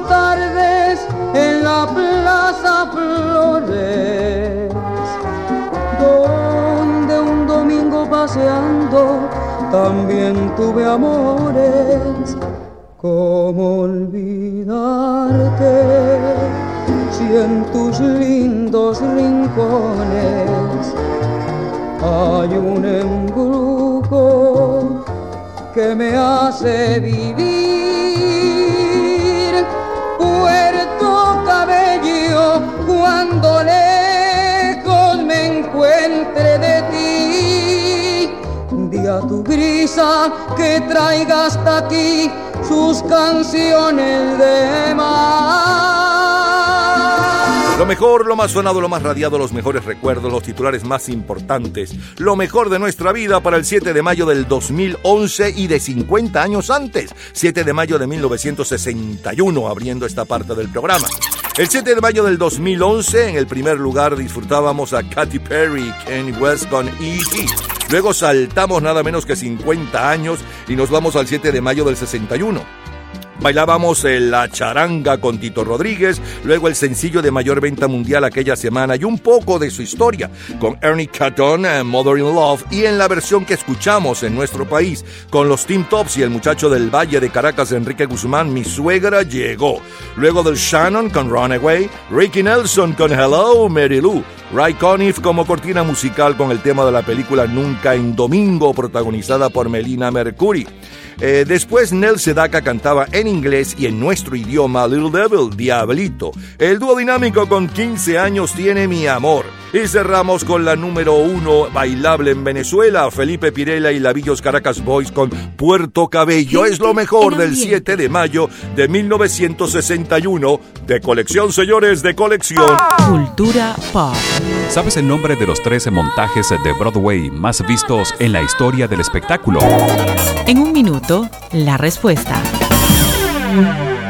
Tardes en la Plaza Flores, donde un domingo paseando también tuve amores. ¿Cómo olvidarte si en tus lindos rincones hay un embrujo que me hace vivir. Tu brisa que traiga hasta aquí sus canciones de mar. Lo mejor, lo más sonado, lo más radiado, los mejores recuerdos, los titulares más importantes, lo mejor de nuestra vida para el 7 de mayo del 2011 y de 50 años antes, 7 de mayo de 1961, abriendo esta parte del programa. El 7 de mayo del 2011, en el primer lugar disfrutábamos a Katy Perry y Kanye West con E.T. Luego saltamos nada menos que 50 años y nos vamos al 7 de mayo del 61. Bailábamos eh, la charanga con Tito Rodríguez, luego el sencillo de mayor venta mundial aquella semana y un poco de su historia con Ernie Catton, eh, Mother in Love y en la versión que escuchamos en nuestro país con los Team Tops y el muchacho del Valle de Caracas, Enrique Guzmán, Mi Suegra Llegó. Luego del Shannon con Runaway, Ricky Nelson con Hello, Mary Lou. Ray Conniff como cortina musical con el tema de la película Nunca en Domingo, protagonizada por Melina Mercury. Eh, después Nel Sedaka cantaba en inglés y en nuestro idioma Little Devil, Diablito. El dúo dinámico con 15 años tiene mi amor. Y cerramos con la número uno bailable en Venezuela, Felipe Pirela y Lavillos Caracas Boys con Puerto Cabello. Es lo mejor del 7 de mayo de 1961. De colección, señores, de colección. Cultura pop. ¿Sabes el nombre de los 13 montajes de Broadway más vistos en la historia del espectáculo? En un minuto, la respuesta.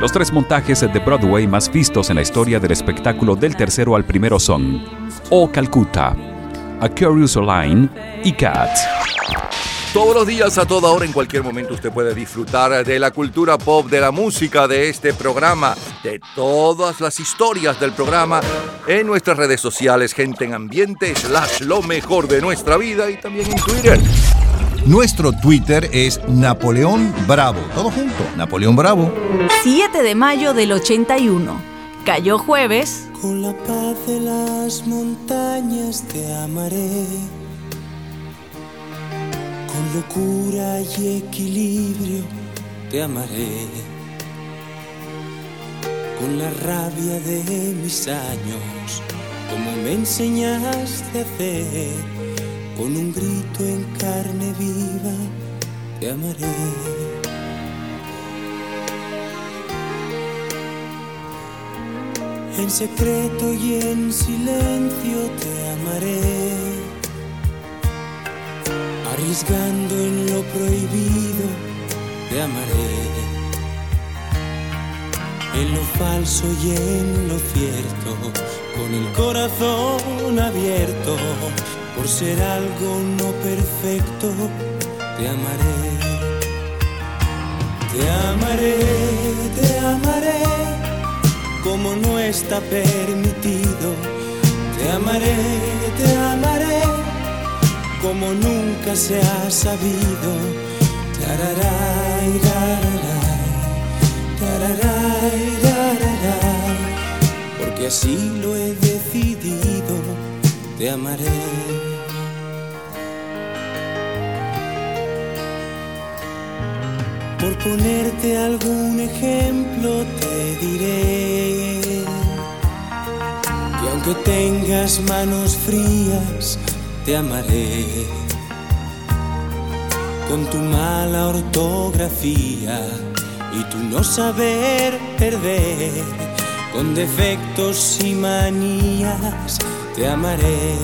Los tres montajes de Broadway más vistos en la historia del espectáculo del tercero al primero son O Calcutta, A Curious Line y Cats. Todos los días, a toda hora, en cualquier momento, usted puede disfrutar de la cultura pop, de la música, de este programa, de todas las historias del programa en nuestras redes sociales, gente en ambiente, slash lo mejor de nuestra vida y también en. Nuestro Twitter es Napoleón Bravo. Todo junto, Napoleón Bravo. 7 de mayo del 81. Cayó jueves. Con la paz de las montañas te amaré. Con locura y equilibrio te amaré. Con la rabia de mis años como me enseñaste a hacer, con un grito en carne viva, te amaré. En secreto y en silencio te amaré, arriesgando en lo prohibido, te amaré. En lo falso y en lo cierto, con el corazón abierto, por ser algo no perfecto, te amaré. Te amaré, te amaré, como no está permitido. Te amaré, te amaré, como nunca se ha sabido. Tararay, tararay, tararay, tararay, porque así lo he decidido. Te amaré. Por ponerte algún ejemplo te diré que aunque tengas manos frías, te amaré. Con tu mala ortografía y tu no saber perder, con defectos y manías, te amaré.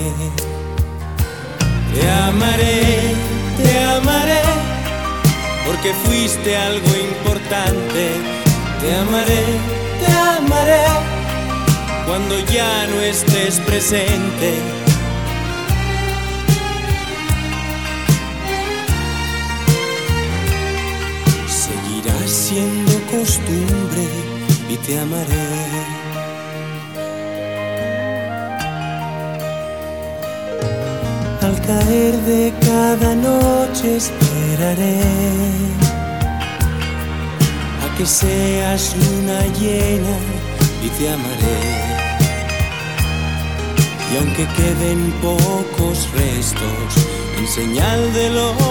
Te amaré, te amaré porque fuiste algo importante. Te amaré, te amaré, cuando ya no estés presente. Seguirás siendo costumbre y te amaré. Caer de cada noche esperaré a que seas luna llena y te amaré. Y aunque queden pocos restos,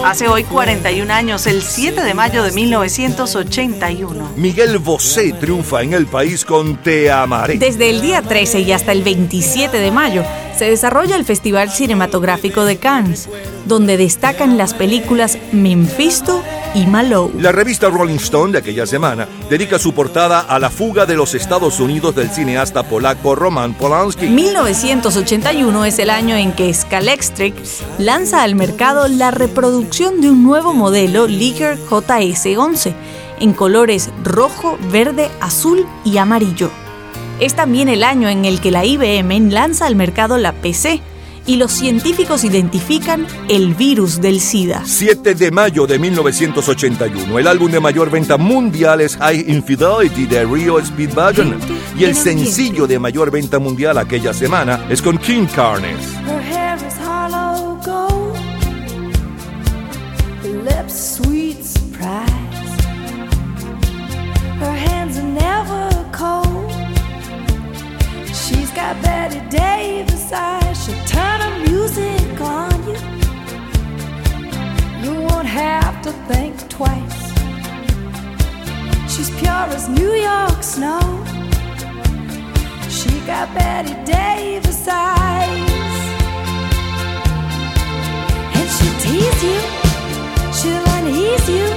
Hace hoy 41 años, el 7 de mayo de 1981. Miguel Bosé triunfa en el país con Te amaré. Desde el día 13 y hasta el 27 de mayo se desarrolla el Festival Cinematográfico de Cannes, donde destacan las películas Mephisto y Malou. La revista Rolling Stone de aquella semana dedica su portada a la fuga de los Estados Unidos del cineasta polaco Roman Polanski. 1981 es el año en que Scalextric lanza al mercado la reproducción de un nuevo modelo Liger JS11 en colores rojo, verde, azul y amarillo. Es también el año en el que la IBM lanza al mercado la PC y los científicos identifican el virus del SIDA. 7 de mayo de 1981, el álbum de mayor venta mundial es High Infidelity de Rio Speedwagon y el sencillo de mayor venta mundial aquella semana es con King Carnes. Her hair is hollow gold, lips sweet got Betty Davis eyes. She'll turn her music on you. You won't have to think twice. She's pure as New York snow. She got Betty Davis eyes. And she'll tease you, she'll unease you.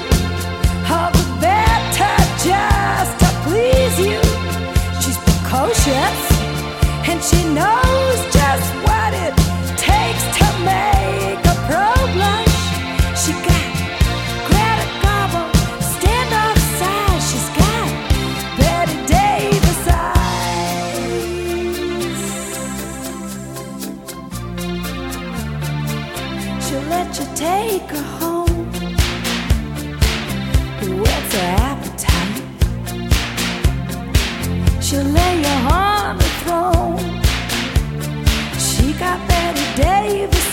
All the better just to please you. She's precocious, and she knows just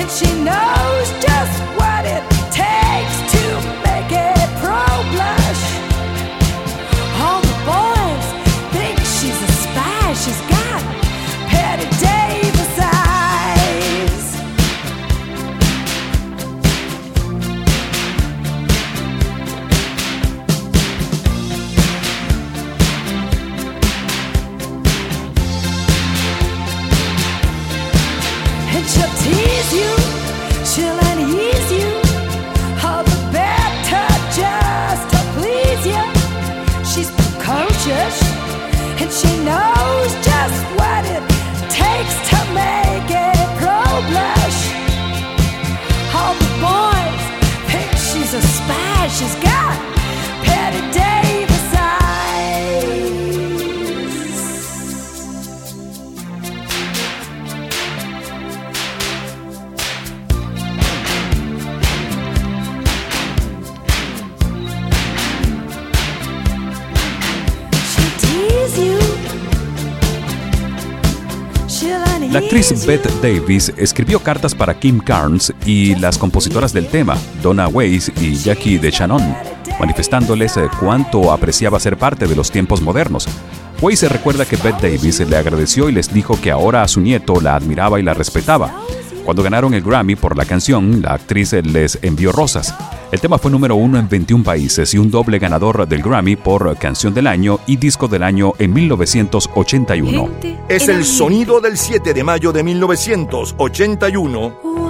and she knows just what it takes She's got Patty Davis La actriz Bette Davis escribió cartas para Kim Carnes y las compositoras del tema, Donna Weiss y Jackie DeShannon, manifestándoles eh, cuánto apreciaba ser parte de los tiempos modernos. Weiss recuerda que Bette Davis le agradeció y les dijo que ahora a su nieto la admiraba y la respetaba. Cuando ganaron el Grammy por la canción, la actriz les envió rosas. El tema fue número uno en 21 países y un doble ganador del Grammy por Canción del Año y Disco del Año en 1981. Es el sonido del 7 de mayo de 1981.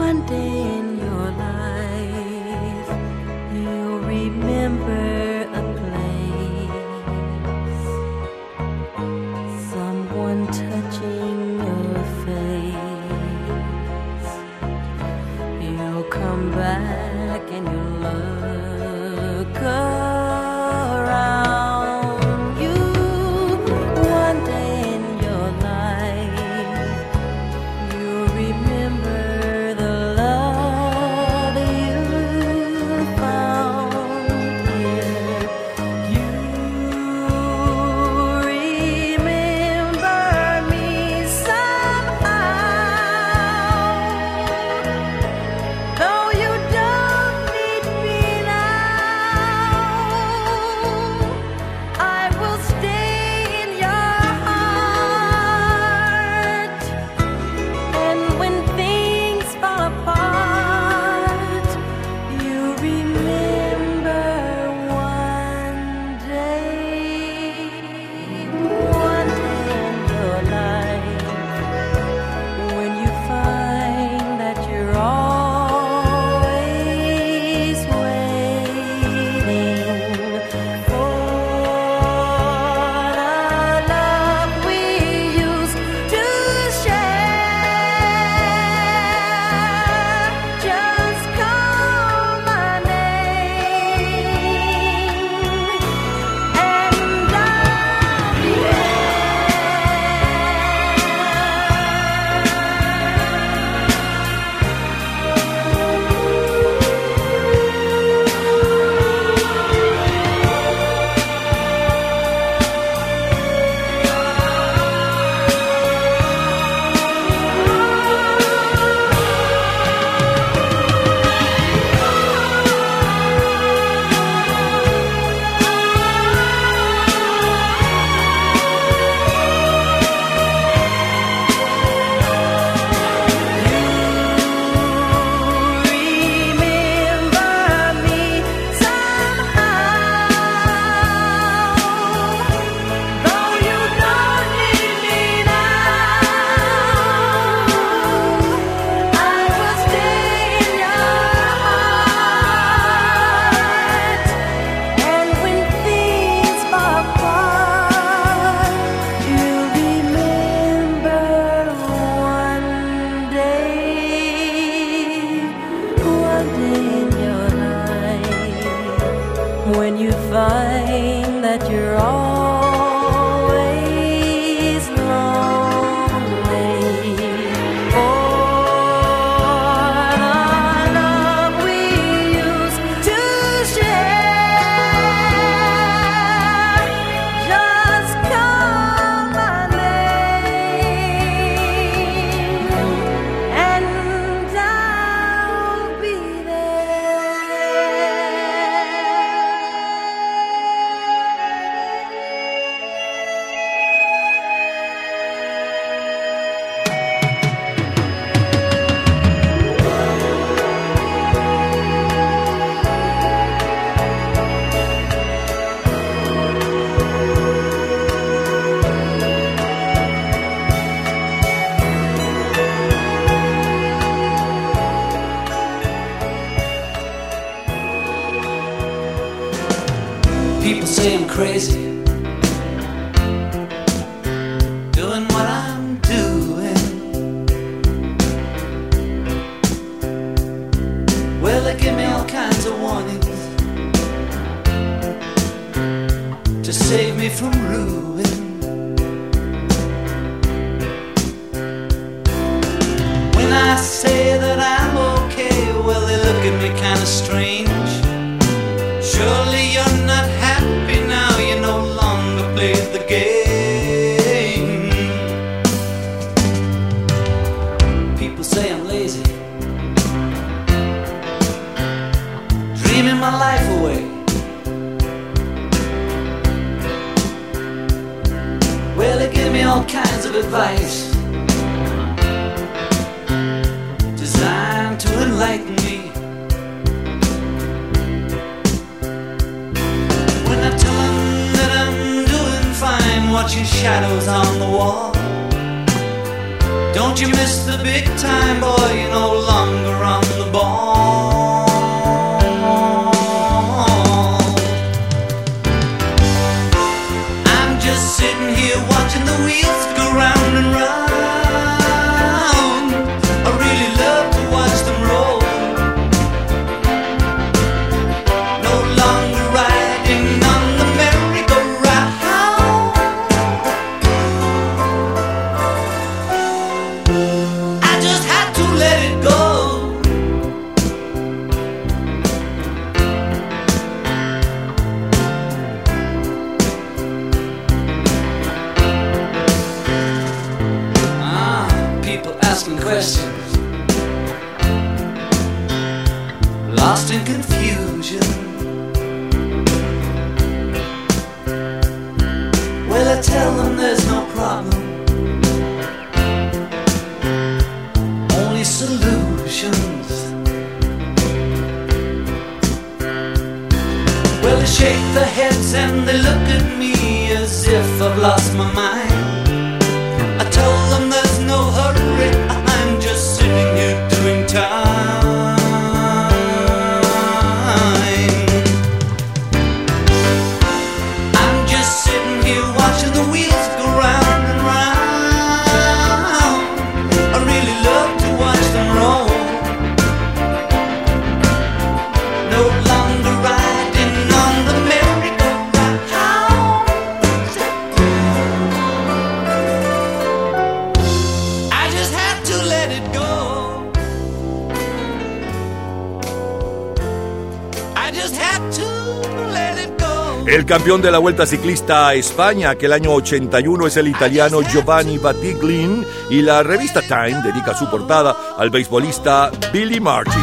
Campeón de la Vuelta Ciclista a España aquel año 81 es el italiano Giovanni Battiglin y la revista Time dedica su portada al beisbolista Billy Martin.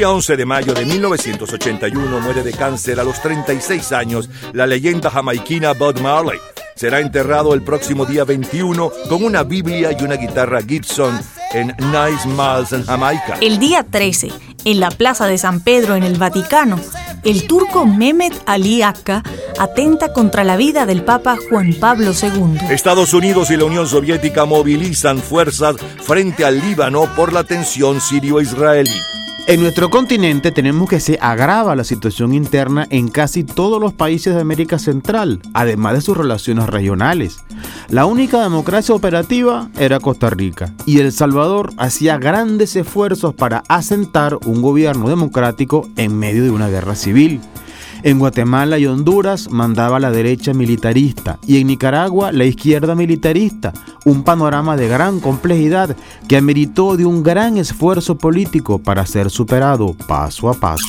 día 11 de mayo de 1981 muere de cáncer a los 36 años la leyenda jamaiquina Bob Marley. Será enterrado el próximo día 21 con una Biblia y una guitarra Gibson en Nice Miles en Jamaica. El día 13, en la Plaza de San Pedro en el Vaticano, el turco Mehmet Ali Akka atenta contra la vida del Papa Juan Pablo II. Estados Unidos y la Unión Soviética movilizan fuerzas frente al Líbano por la tensión sirio-israelí. En nuestro continente tenemos que se agrava la situación interna en casi todos los países de América Central, además de sus relaciones regionales. La única democracia operativa era Costa Rica y El Salvador hacía grandes esfuerzos para asentar un gobierno democrático en medio de una guerra civil. En Guatemala y Honduras mandaba la derecha militarista y en Nicaragua la izquierda militarista, un panorama de gran complejidad que ameritó de un gran esfuerzo político para ser superado paso a paso.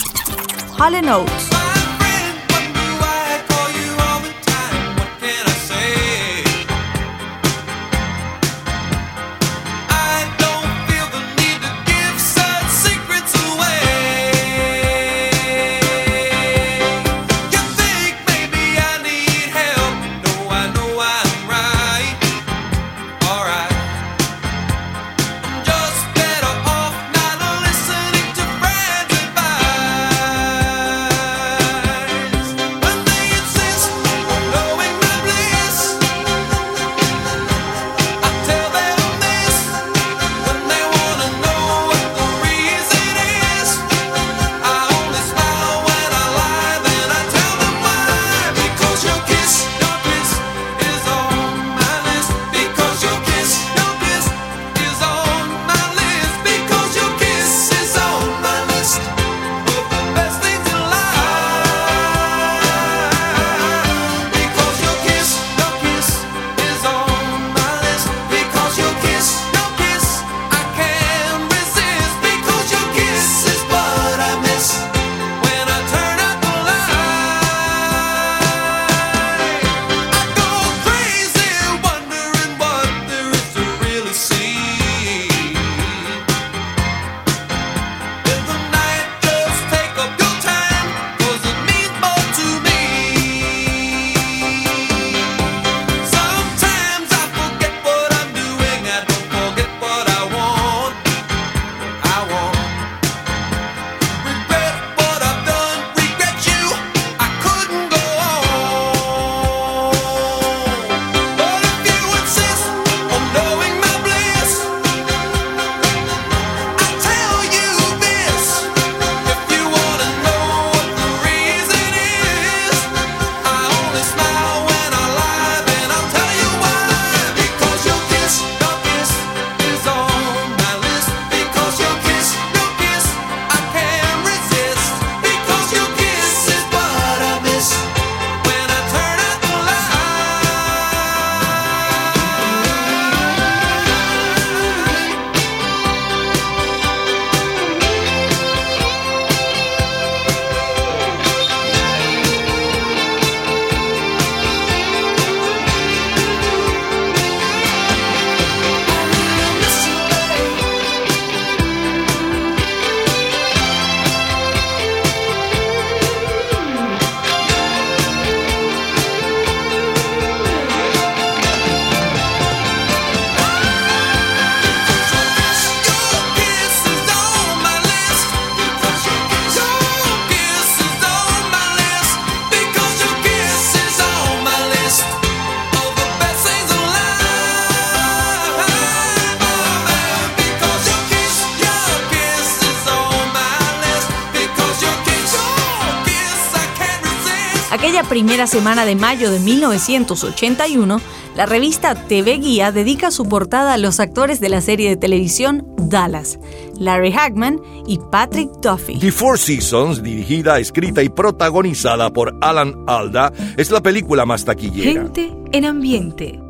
Primera semana de mayo de 1981, la revista TV Guía dedica su portada a los actores de la serie de televisión Dallas, Larry Hagman y Patrick Duffy. The Four Seasons, dirigida, escrita y protagonizada por Alan Alda, es la película más taquillera. Gente en ambiente.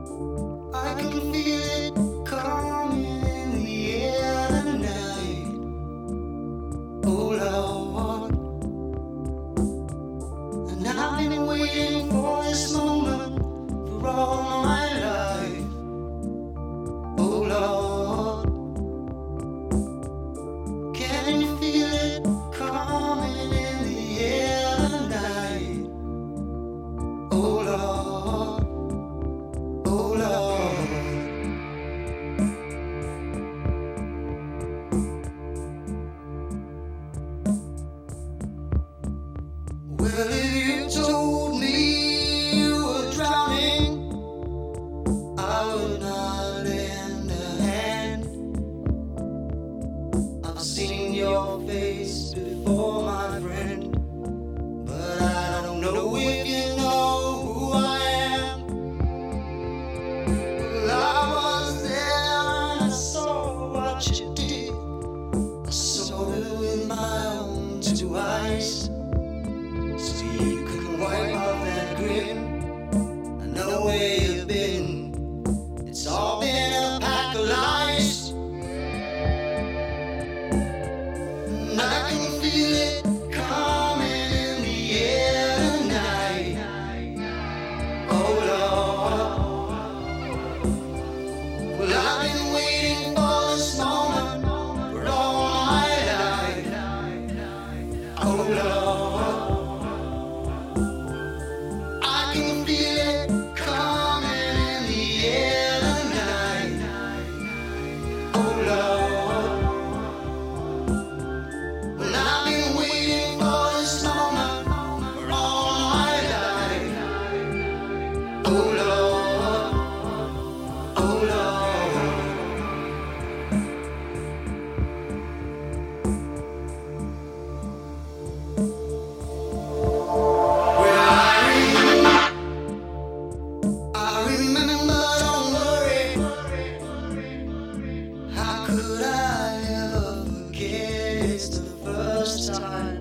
done.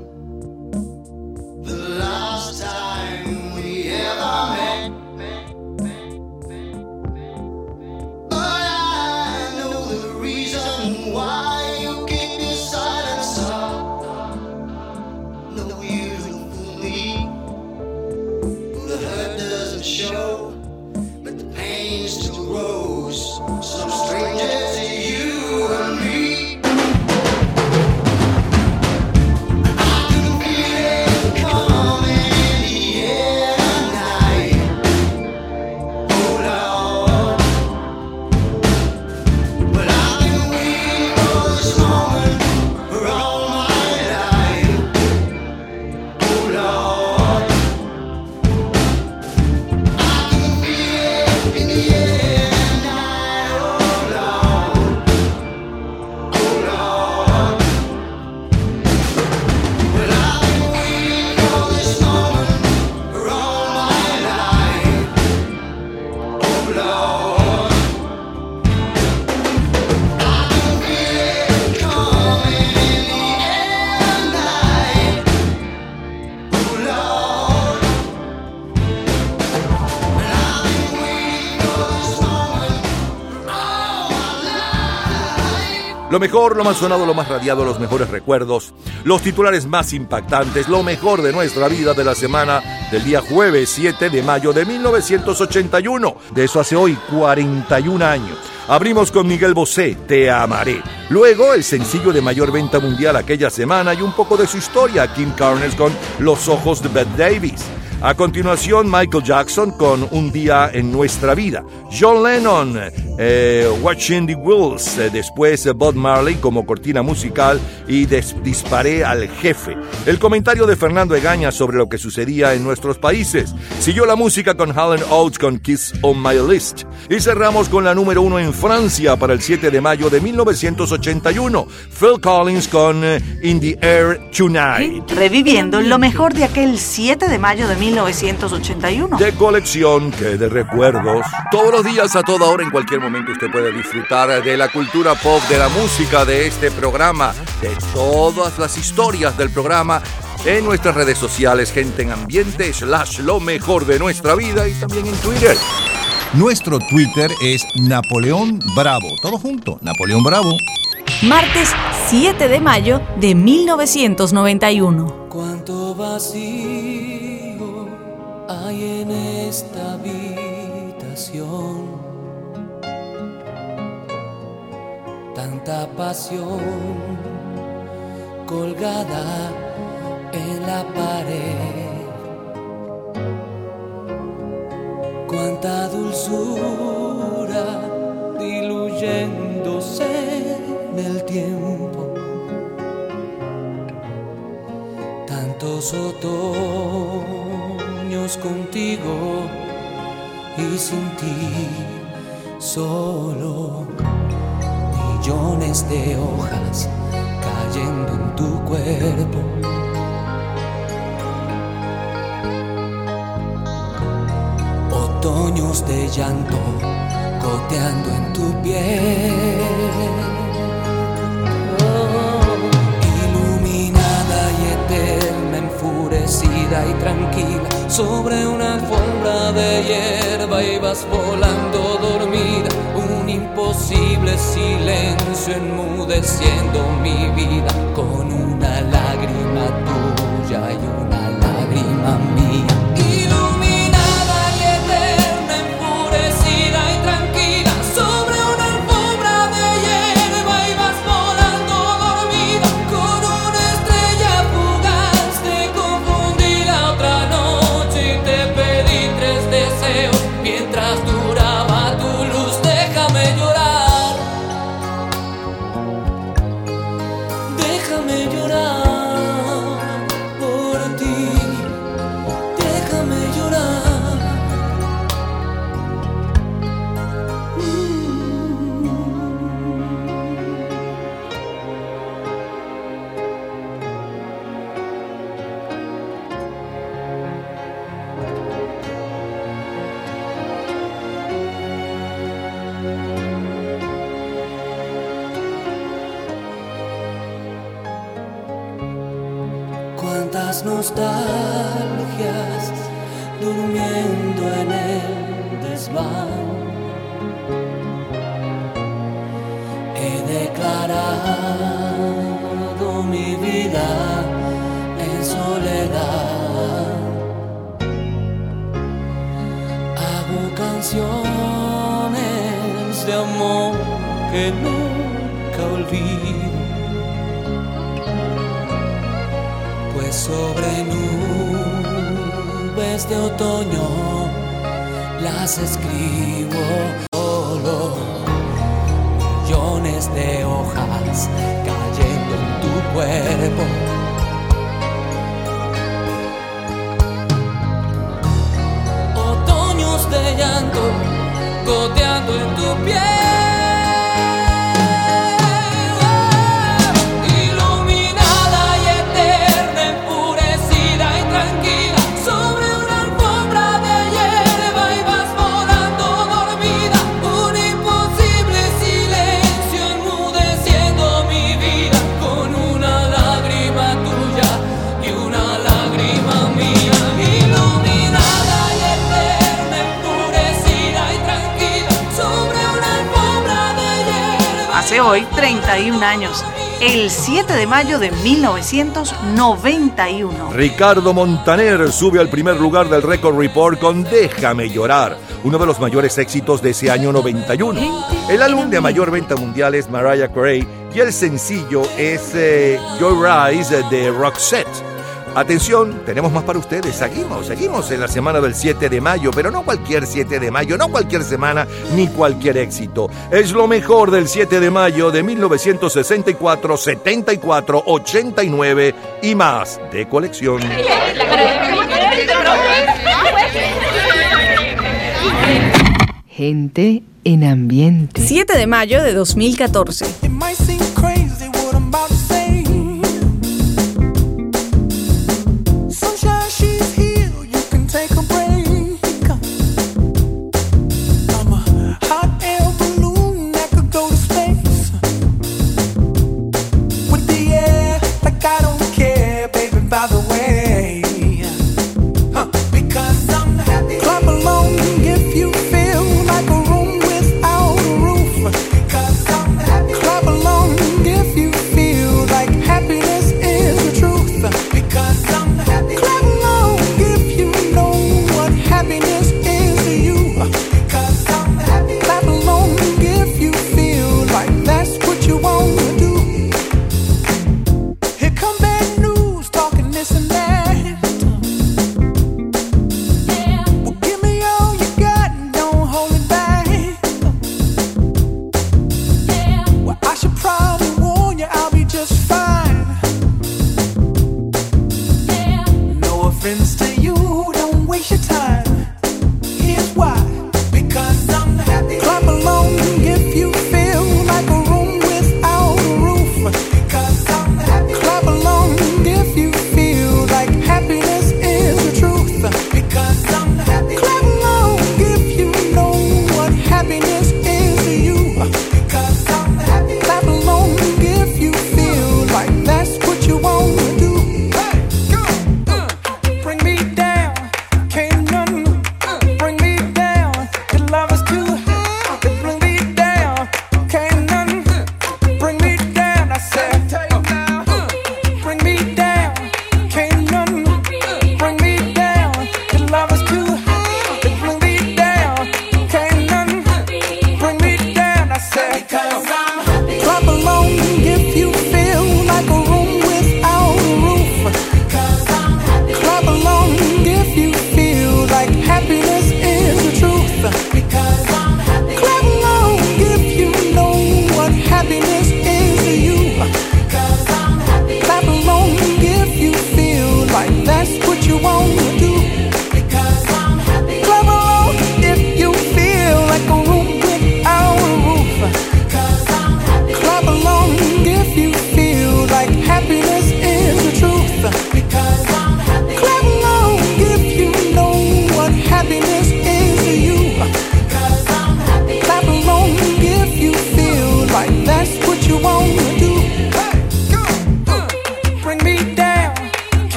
Lo mejor, lo más sonado, lo más radiado, los mejores recuerdos, los titulares más impactantes, lo mejor de nuestra vida de la semana del día jueves 7 de mayo de 1981. De eso hace hoy 41 años. Abrimos con Miguel Bosé, Te amaré. Luego el sencillo de mayor venta mundial aquella semana y un poco de su historia, Kim Carnes con Los ojos de Bette Davis. A continuación, Michael Jackson con Un día en nuestra vida. John Lennon, eh, Watching the Wheels. Eh, después eh, Bob Marley como cortina musical y Disparé al jefe. El comentario de Fernando Egaña sobre lo que sucedía en nuestros países. Siguió la música con Helen Oates con Kiss on My List. Y cerramos con la número uno en Francia para el 7 de mayo de 1981. Phil Collins con In the Air Tonight. Reviviendo lo mejor de aquel 7 de mayo de 1981. de colección que de recuerdos. Todos los días, a toda hora, en cualquier momento, usted puede disfrutar de la cultura pop, de la música, de este programa, de todas las historias del programa en nuestras redes sociales, gente en ambiente, slash lo mejor de nuestra vida y también en Twitter. Nuestro Twitter es Napoleón Bravo. Todo junto, Napoleón Bravo. Martes 7 de mayo de 1991. Cuánto vacío hay en esta habitación. Tanta pasión colgada en la pared. Cuánta dulzura diluyéndose en el tiempo. Tantos otoños contigo y sin ti solo millones de hojas cayendo en tu cuerpo. Otoños de llanto goteando en tu piel. Y tranquila, sobre una alfombra de hierba ibas volando dormida, un imposible silencio enmudeciendo mi vida. Con una lágrima tuya y una lágrima mía. He declarado mi vida en soledad. Hago canciones que nunca olvido. Pues sobre nubes de otoño las escribo solo. De hojas cayendo en tu cuerpo. Hoy 31 años, el 7 de mayo de 1991. Ricardo Montaner sube al primer lugar del Record Report con Déjame llorar, uno de los mayores éxitos de ese año 91. El álbum de mayor venta mundial es Mariah Carey y el sencillo es eh, Your Rise de Roxette. Atención, tenemos más para ustedes. Seguimos, seguimos en la semana del 7 de mayo, pero no cualquier 7 de mayo, no cualquier semana, ni cualquier éxito. Es lo mejor del 7 de mayo de 1964, 74, 89 y más de colección. Gente en ambiente. 7 de mayo de 2014.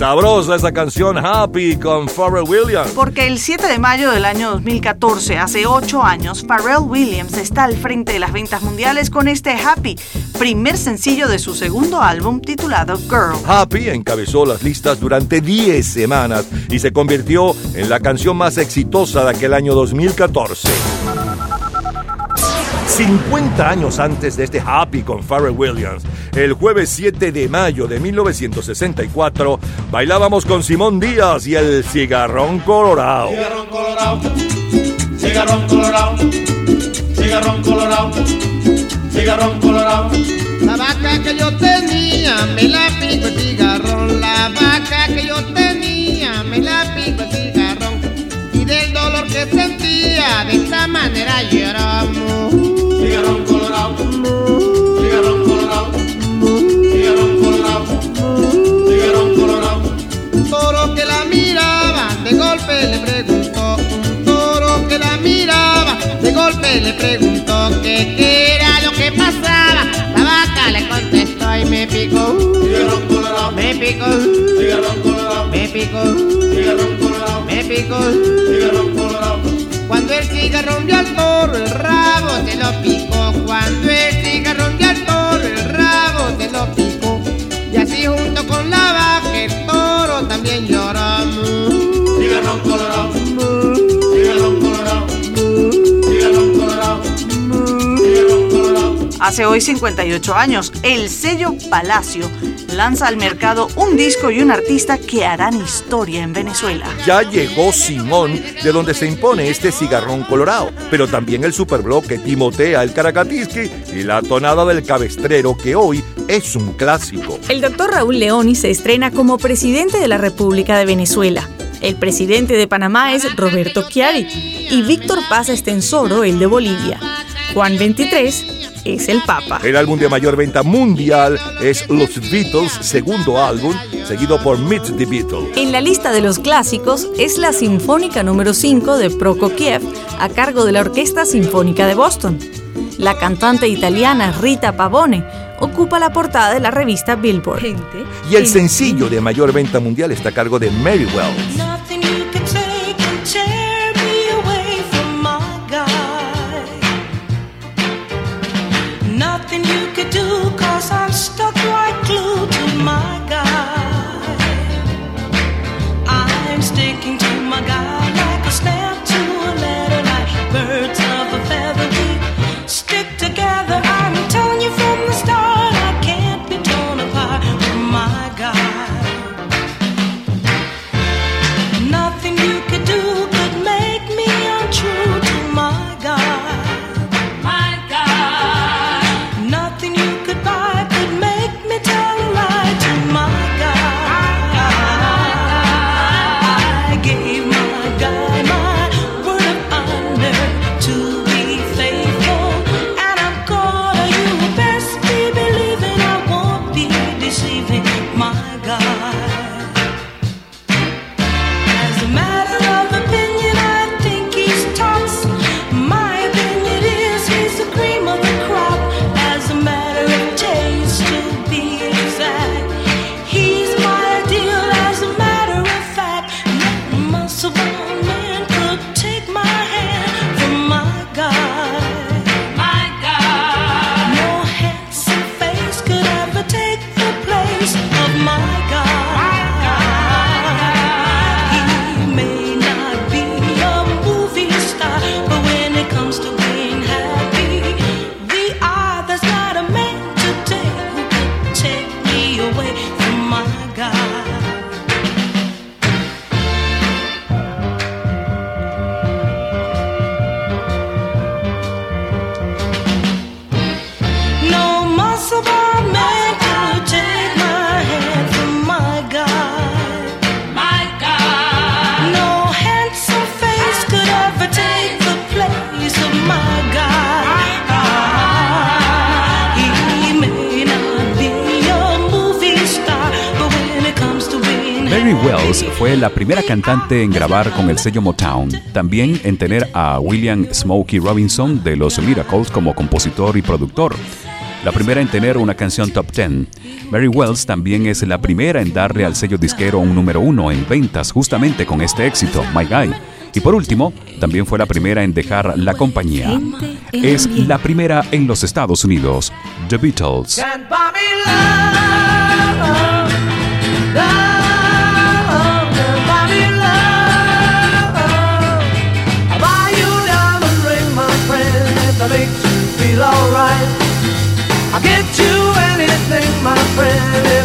Sabrosa esa canción Happy con Pharrell Williams. Porque el 7 de mayo del año 2014, hace 8 años, Pharrell Williams está al frente de las ventas mundiales con este Happy, primer sencillo de su segundo álbum titulado Girl. Happy encabezó las listas durante 10 semanas y se convirtió en la canción más exitosa de aquel año 2014. 50 años antes de este Happy con Pharrell Williams, el jueves 7 de mayo de 1964, bailábamos con Simón Díaz y el Cigarrón Colorado. Cigarrón colorado, cigarrón colorado, cigarrón colorado, cigarrón colorado. La vaca que yo tenía me la pico el cigarrón. La vaca que yo tenía me la pico el cigarrón. Y del dolor que sentía de esta manera lloramos. Cigarrón colorado, cigarrón colorado, cigarrón colorado, cigarrón colorado. Un toro que la miraba de golpe le preguntó. Un toro que la miraba de golpe le preguntó que qué era lo que pasaba. La vaca le contestó y me picó. Cigarrón colorado, Me picó. cigarrón colorado, Me picó. cigarrón colorado, Me picó. Cigarrón vio al toro, el rabo se lo picó. Cuando el cigarrón vio al toro, el rabo se lo picó. Y así junto con la vaca, el toro también lloramos. Cigarrón colorado, cigarrón colorado, cigarrón colorado, cigarrón colorado. Hace hoy 58 años, el sello Palacio lanza al mercado un disco y un artista que harán historia en Venezuela. Ya llegó Simón, de donde se impone este cigarrón colorado, pero también el superbloque Timotea, el Caracatiski y la tonada del cabestrero, que hoy es un clásico. El doctor Raúl Leoni se estrena como presidente de la República de Venezuela. El presidente de Panamá es Roberto Chiari y Víctor Paz Estensoro, el de Bolivia. Juan 23 es el Papa. El álbum de mayor venta mundial es Los Beatles, segundo álbum, seguido por Meet the Beatles. En la lista de los clásicos es la Sinfónica número 5 de Prokofiev a cargo de la Orquesta Sinfónica de Boston. La cantante italiana Rita Pavone ocupa la portada de la revista Billboard. Y el sencillo de mayor venta mundial está a cargo de Mary Wells. Mary Wells fue la primera cantante en grabar con el sello Motown, también en tener a William Smokey Robinson de los Miracles como compositor y productor. la primera en tener una canción top 10. Mary Wells también es la primera en darle al sello disquero un número uno en ventas justamente con este éxito, My Guy. Y por último, también fue la primera en dejar la compañía. Es la primera en los Estados Unidos, The Beatles.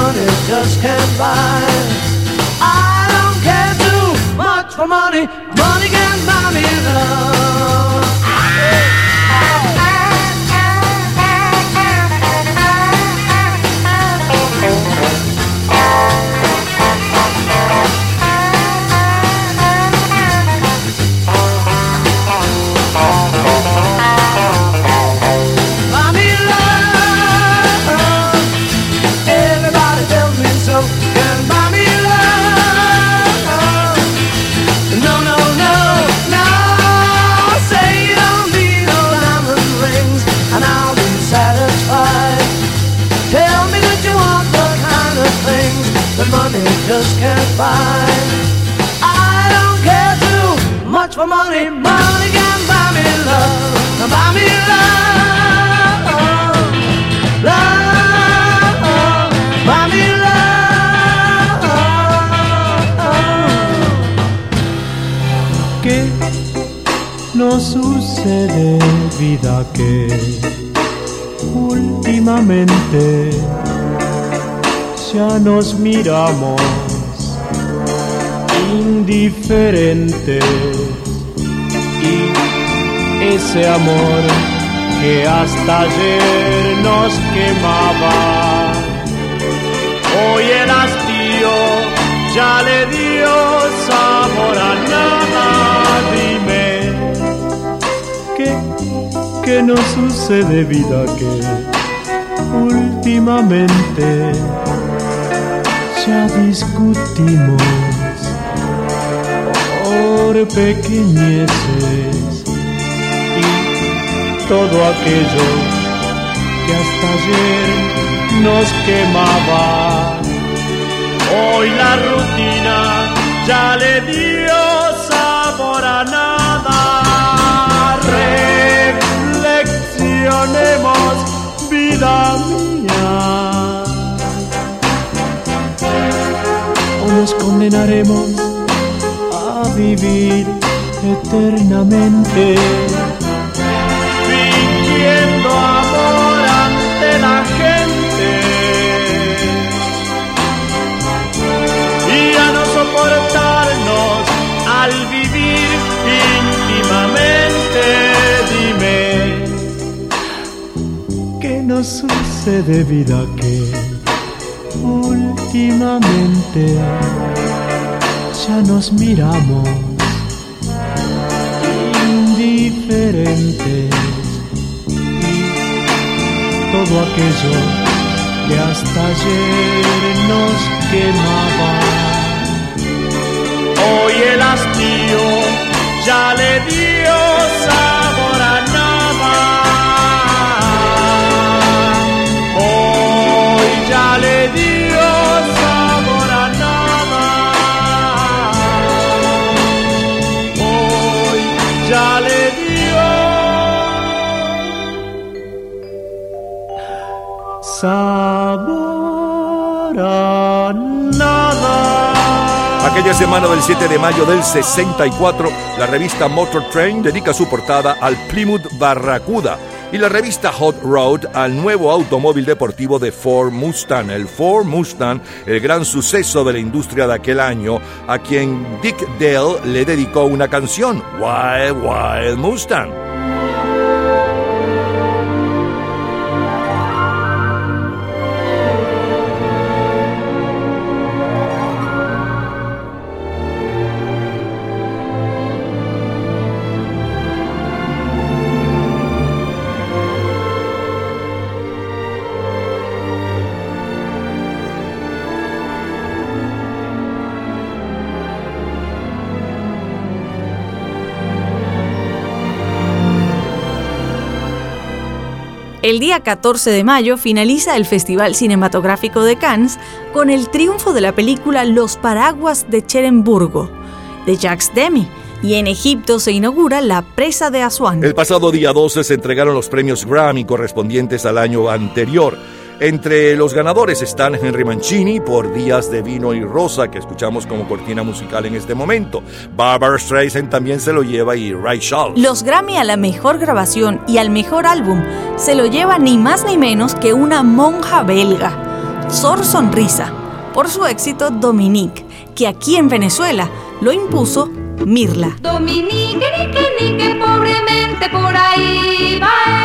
money just can't buy. I don't care too much for money, money can I don't care too much for money. Money can buy me love. Buy me love. Love. Buy me ¿Qué nos sucede, vida, que últimamente ya nos miramos indiferentes y ese amor que hasta ayer nos quemaba, hoy el hastío ya le dio sabor a nada. Dime, ¿qué, qué nos sucede, vida, que últimamente ya discutimos pequeñeces y todo aquello que hasta ayer nos quemaba. Hoy la rutina ya le dio sabor a nada. Reflexionemos, vida mía. O nos condenaremos vivir eternamente. Fingiendo amor ante la gente. y a no soportarnos al vivir íntimamente. Dime, ¿qué nos sucede, vida, que últimamente ya nos miramos indiferentes y todo aquello que hasta ayer nos quemaba. Hoy el hastío ya le dio sabor a nada. Hoy ya le dio sabor a nada. Aquella semana del 7 de mayo del 64, la revista Motor Train dedica su portada al Plymouth Barracuda, y la revista Hot Road al nuevo automóvil deportivo de Ford Mustang, el Ford Mustang, el gran suceso de la industria de aquel año, a quien Dick Dale le dedicó una canción, Wild Wild Mustang. El día 14 de mayo finaliza el Festival Cinematográfico de Cannes con el triunfo de la película Los Paraguas de Cheremburgo, de Jacques Demy, y en Egipto se inaugura la presa de Asuán. El pasado día 12 se entregaron los premios Grammy correspondientes al año anterior. Entre los ganadores están Henry Mancini por Días de Vino y Rosa, que escuchamos como cortina musical en este momento. Barbara Streisand también se lo lleva y Ray Charles. Los Grammy a la mejor grabación y al mejor álbum se lo lleva ni más ni menos que una monja belga, Sor Sonrisa, por su éxito Dominique, que aquí en Venezuela lo impuso Mirla. Dominique, nique, nique, pobremente por ahí va.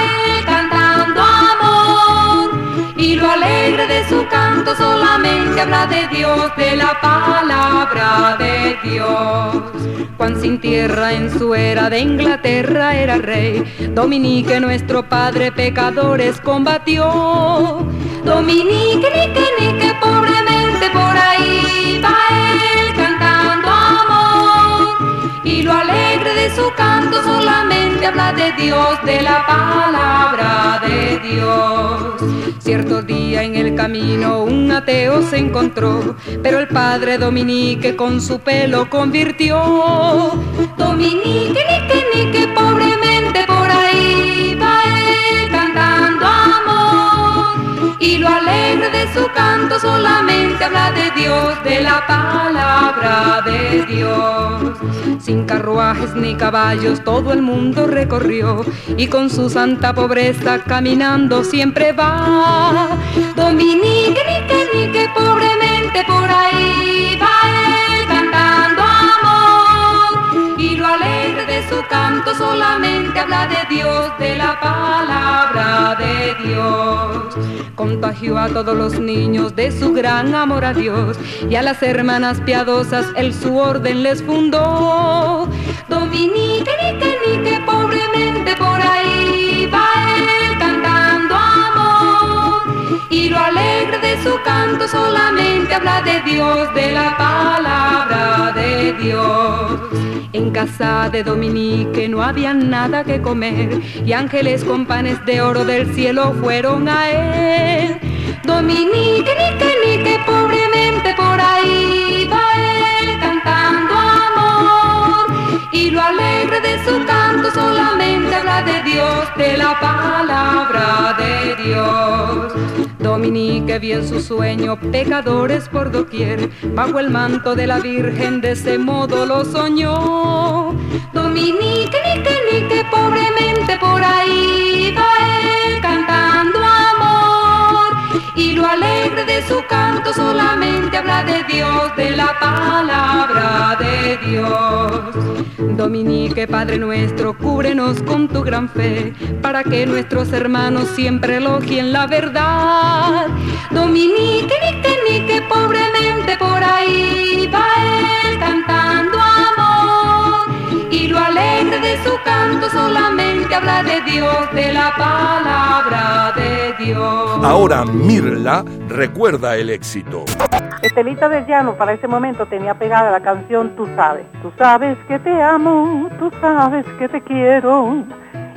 Y lo alegre de su canto solamente habla de Dios, de la palabra de Dios. Juan sin tierra en su era de Inglaterra era rey. Dominique, nuestro padre, pecadores combatió. Dominique, nique, nique, pobremente por ahí va él cantando amor. Y lo alegre de su canto solamente habla de Dios, de la palabra de Dios. Cierto día en el camino un ateo se encontró, pero el padre Dominique con su pelo convirtió. Dominique, nique, nique, pobremente por ahí va cantando amor. Y lo alegre su canto solamente habla de Dios, de la palabra de Dios. Sin carruajes ni caballos todo el mundo recorrió y con su santa pobreza caminando siempre va. Dominique, nique, nique, pobremente por ahí va su canto solamente habla de Dios, de la palabra de Dios. Contagió a todos los niños de su gran amor a Dios y a las hermanas piadosas él su orden les fundó. Dominique, nique, nique, pobremente por ahí va él cantando amor. Y lo alegre de su canto solamente habla de Dios, de la palabra de Dios. En casa de Dominique no había nada que comer y ángeles con panes de oro del cielo fueron a él. Dominique, nique, nique, pobremente por ahí va lo alegre de su canto solamente habla de Dios, de la palabra de Dios. Dominique vio en su sueño pecadores por doquier, bajo el manto de la Virgen de ese modo lo soñó. Dominique, nique, nique, pobremente por ahí va él alegre de su canto solamente habla de Dios, de la palabra de Dios. Dominique, Padre nuestro, cúbrenos con tu gran fe, para que nuestros hermanos siempre elogien la verdad. Dominique, nique, nique, pobremente por ahí va. Y lo alegre de su canto solamente habla de Dios, de la palabra de Dios. Ahora Mirla recuerda el éxito. Estelita del Llano para ese momento tenía pegada la canción Tú sabes. Tú sabes que te amo, tú sabes que te quiero.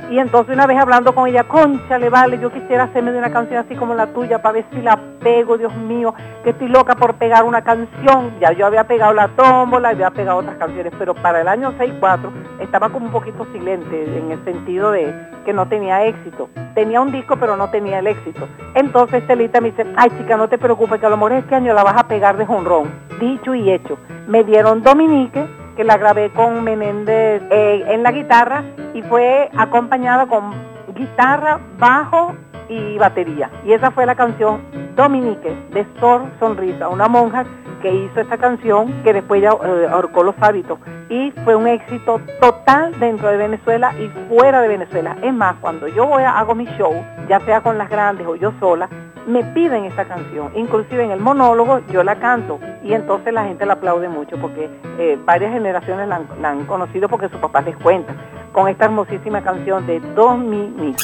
Y entonces una vez hablando con ella, concha, le vale, yo quisiera hacerme de una canción así como la tuya para ver si la pego, Dios mío, que estoy loca por pegar una canción. Ya yo había pegado la tómbola, había pegado otras canciones, pero para el año 6-4 estaba como un poquito silente en el sentido de que no tenía éxito. Tenía un disco, pero no tenía el éxito. Entonces Estelita me dice, ay chica, no te preocupes, que a lo mejor este año la vas a pegar de jonrón. Dicho y hecho. Me dieron Dominique, que la grabé con Menéndez eh, en la guitarra y fue acompañada con guitarra, bajo y batería. Y esa fue la canción Dominique de Sor Sonrisa, una monja que hizo esta canción que después ya eh, ahorcó los hábitos y fue un éxito total dentro de Venezuela y fuera de Venezuela. Es más, cuando yo voy a hago mi show, ya sea con las grandes o yo sola, me piden esta canción. Inclusive en el monólogo yo la canto y entonces la gente la aplaude mucho porque eh, varias generaciones la han, la han conocido porque sus papás les cuentan con esta hermosísima canción de Dominique.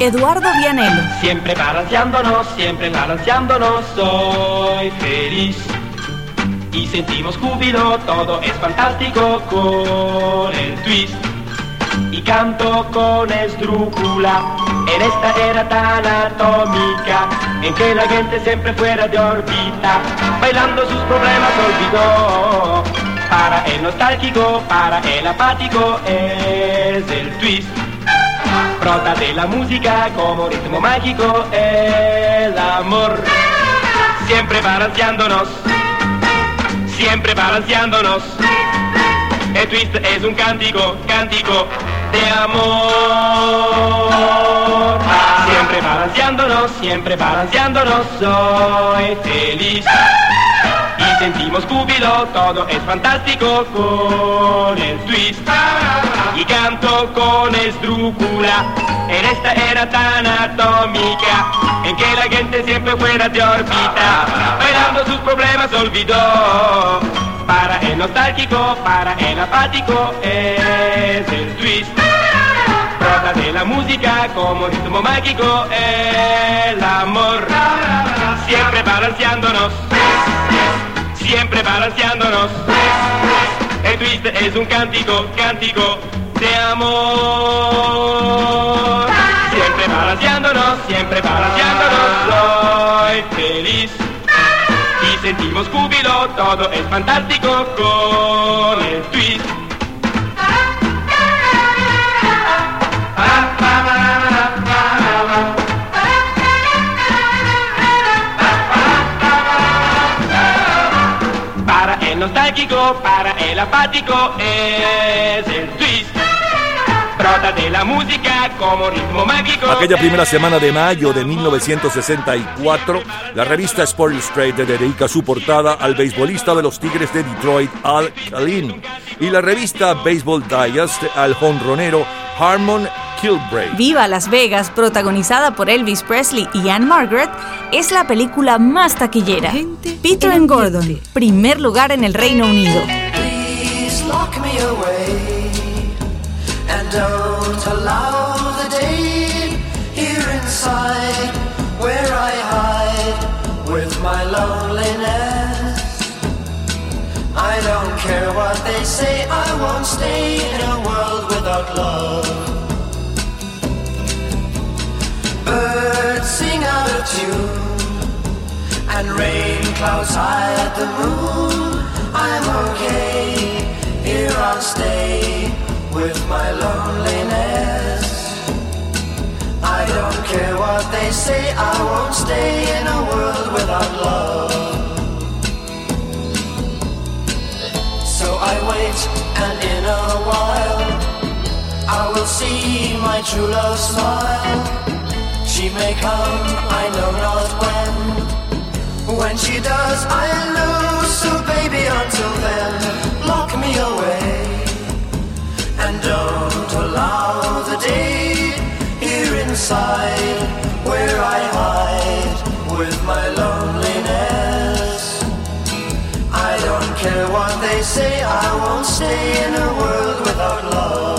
Eduardo Vianello. Siempre balanceándonos, siempre balanceándonos, soy feliz. Y sentimos júbilo, todo es fantástico con el twist. Y canto con esdrújula en esta era tan atómica en que la gente siempre fuera de órbita, bailando sus problemas olvidó. Para el nostálgico, para el apático es el twist. Brota de la música como ritmo mágico el amor. Siempre balanceándonos, siempre balanceándonos. El twist es un cántico, cántico de amor. Siempre balanceándonos, siempre balanceándonos, soy feliz. Y sentimos júbilo, todo es fantástico con el twist. Y canto con esdrújula en esta era tan atómica en que la gente siempre fuera de órbita, bailando sus problemas olvidó. Para el nostálgico, para el apático es el twist. Brota de la música como ritmo mágico el amor. Siempre balanceándonos, siempre balanceándonos. El twist es un cántico, cántico de amor. Siempre balanceándonos, siempre balanceándonos, soy feliz. Sentimos júbilo, todo es fantástico con el twist. Para el nostálgico, para el apático es el twist. De la música como ritmo mágico. Aquella primera semana de mayo de 1964, la revista Sport Illustrated dedica su portada al beisbolista de los Tigres de Detroit, Al Kalin, y la revista Baseball Digest al jonronero Harmon Kilbray. Viva Las Vegas, protagonizada por Elvis Presley y Anne Margaret, es la película más taquillera. Peter and Gordon, primer lugar en el Reino Unido. And don't allow the day here inside where I hide with my loneliness. I don't care what they say, I won't stay in a world without love. Birds sing out of tune and rain clouds hide the moon. I'm okay, here I'll stay with my loneliness. I don't care what they say, I won't stay in a world without love. So I wait, and in a while, I will see my true love smile. She may come, I know not when. When she does, I lose. So baby, until then, lock me away. And don't allow the day here inside where I hide with my loneliness. I don't care what they say, I won't stay in a world without love.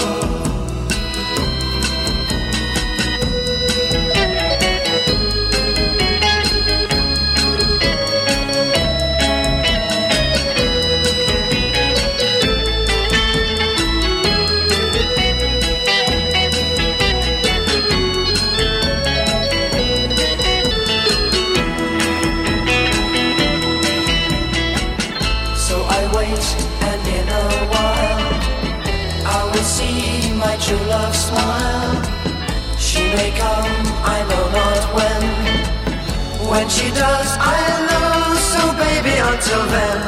When she does, I know. So baby, until then,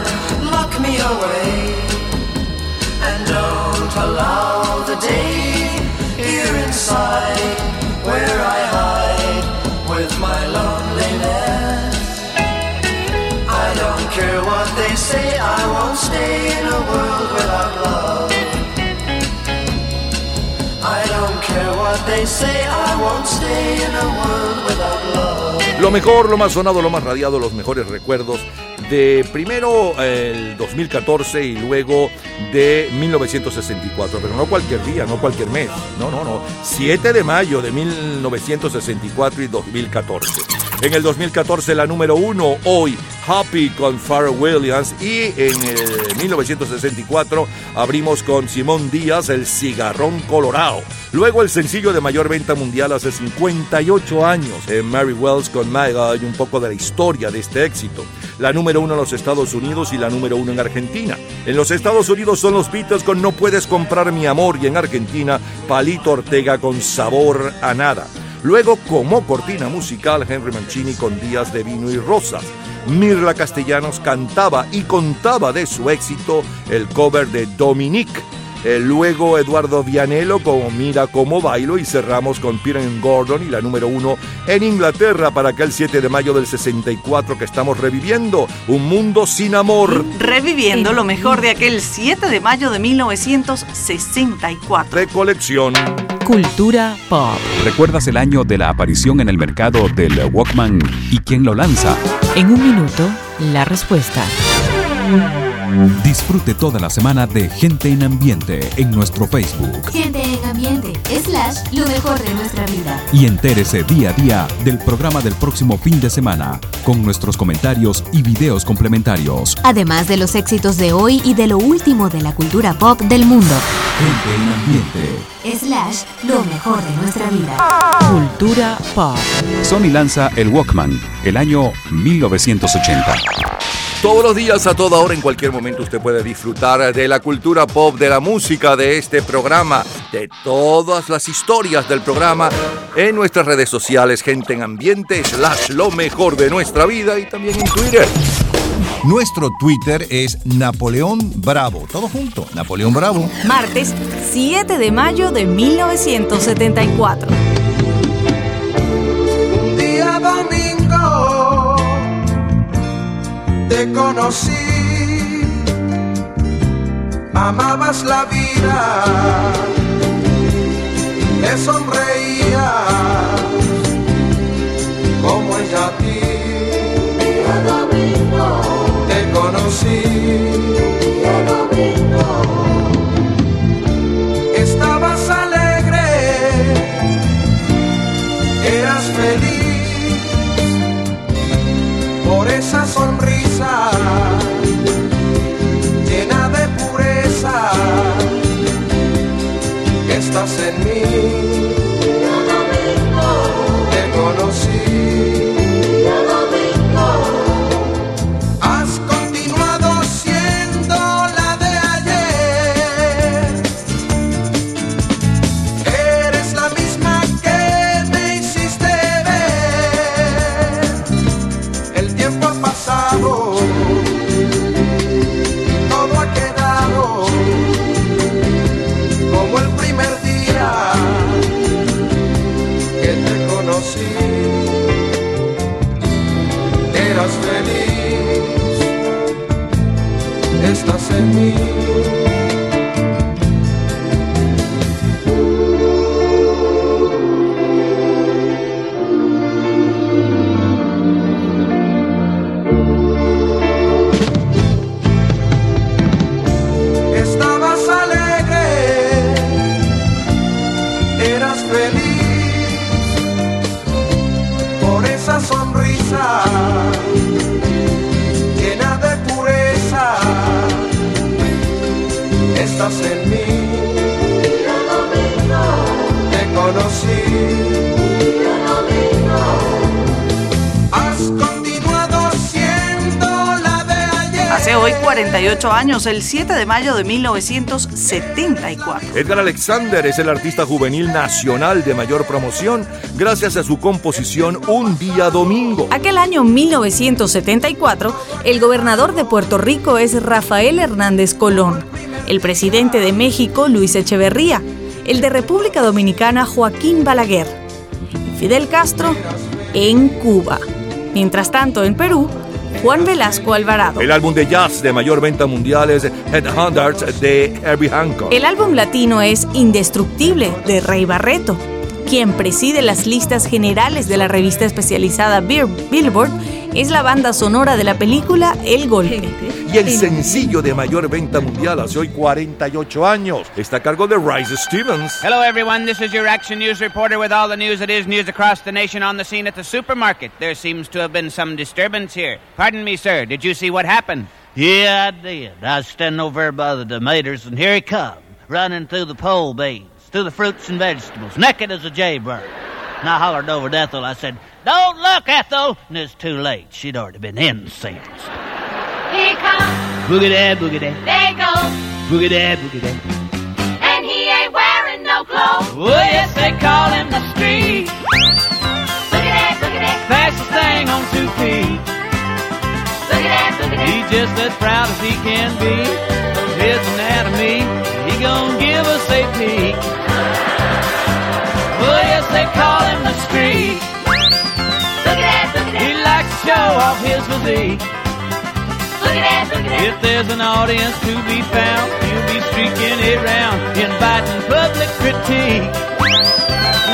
lock me away. And don't allow the day here inside where I hide with my loneliness. I don't care what they say, I won't stay in a world without love. I don't care what they say, I won't stay in a world without love. Lo mejor, lo más sonado, lo más radiado, los mejores recuerdos de primero el 2014 y luego de 1964, pero no cualquier día, no cualquier mes, no, no, no, 7 de mayo de 1964 y 2014. En el 2014 la número uno, hoy, Happy con Pharrell Williams y en el 1964 abrimos con Simón Díaz el Cigarrón Colorado. Luego el sencillo de mayor venta mundial hace 58 años, en Mary Wells con My God y un poco de la historia de este éxito. La número uno en los Estados Unidos y la número uno en Argentina. En los Estados Unidos son los Beatles con No puedes comprar mi amor y en Argentina Palito Ortega con Sabor a nada. Luego, como cortina musical, Henry Mancini con Días de Vino y Rosas. Mirla Castellanos cantaba y contaba de su éxito el cover de Dominique. Eh, luego Eduardo Vianello con Mira cómo bailo y cerramos con Peter Gordon y la número uno en Inglaterra para aquel 7 de mayo del 64 que estamos reviviendo, Un Mundo Sin Amor. Reviviendo lo mejor de aquel 7 de mayo de 1964. Recolección. Cultura pop. ¿Recuerdas el año de la aparición en el mercado del Walkman y quién lo lanza? En un minuto, la respuesta. Disfrute toda la semana de Gente en Ambiente en nuestro Facebook Gente en ambiente, slash, lo mejor de nuestra vida. y entérese día a día del programa del próximo fin de semana con nuestros comentarios y videos complementarios. Además de los éxitos de hoy y de lo último de la cultura pop del mundo. Gente en Ambiente. Slash, lo mejor de nuestra vida. Cultura pop. Sony lanza el Walkman, el año 1980. Todos los días, a toda hora, en cualquier momento, usted puede disfrutar de la cultura pop, de la música, de este programa, de todas las historias del programa en nuestras redes sociales, gente en ambiente, slash lo mejor de nuestra vida y también en Twitter. Nuestro Twitter es Napoleón Bravo. Todo junto, Napoleón Bravo. Martes 7 de mayo de 1974. Un día domingo te conocí, amabas la vida, te sonreías como ella a ti. Te conocí. You. 48 años, el 7 de mayo de 1974. Edgar Alexander es el artista juvenil nacional de mayor promoción gracias a su composición Un Día Domingo. Aquel año 1974, el gobernador de Puerto Rico es Rafael Hernández Colón, el presidente de México Luis Echeverría, el de República Dominicana Joaquín Balaguer y Fidel Castro en Cuba. Mientras tanto, en Perú, Juan Velasco Alvarado. El álbum de jazz de mayor venta mundial es Headhunters de Herbie Hancock. El álbum latino es Indestructible de Rey Barreto. quien preside las listas generales de la revista especializada Bill- Billboard, es la banda sonora de la película El Golpe. Y el sencillo de mayor venta mundial hace hoy 48 años está a cargo de Rice Stevens. Hello, everyone. This is your Action News reporter with all the news that is news across the nation on the scene at the supermarket. There seems to have been some disturbance here. Pardon me, sir. Did you see what happened? Yeah, I did. I was standing over there by the tomatoes, and here he come, running through the pole beans, through the fruits and vegetables, naked as a jaybird. And I hollered over to Ethel. I said, Don't look, Ethel! And it's too late. She'd already been incensed. Here comes, Boogie that, boogie that, there goes, boogie that, boogie that. and he ain't wearing no clothes. Oh, yes, they call him the street. Look at that, look Fastest thing on two feet. look at that, look. He's just as proud as he can be his anatomy. He gonna give us a peek. Oh, yes, they call him the street. Show off his physique. Look at that, look at that. If there's an audience to be found, he'll be streaking it round, inviting public critique.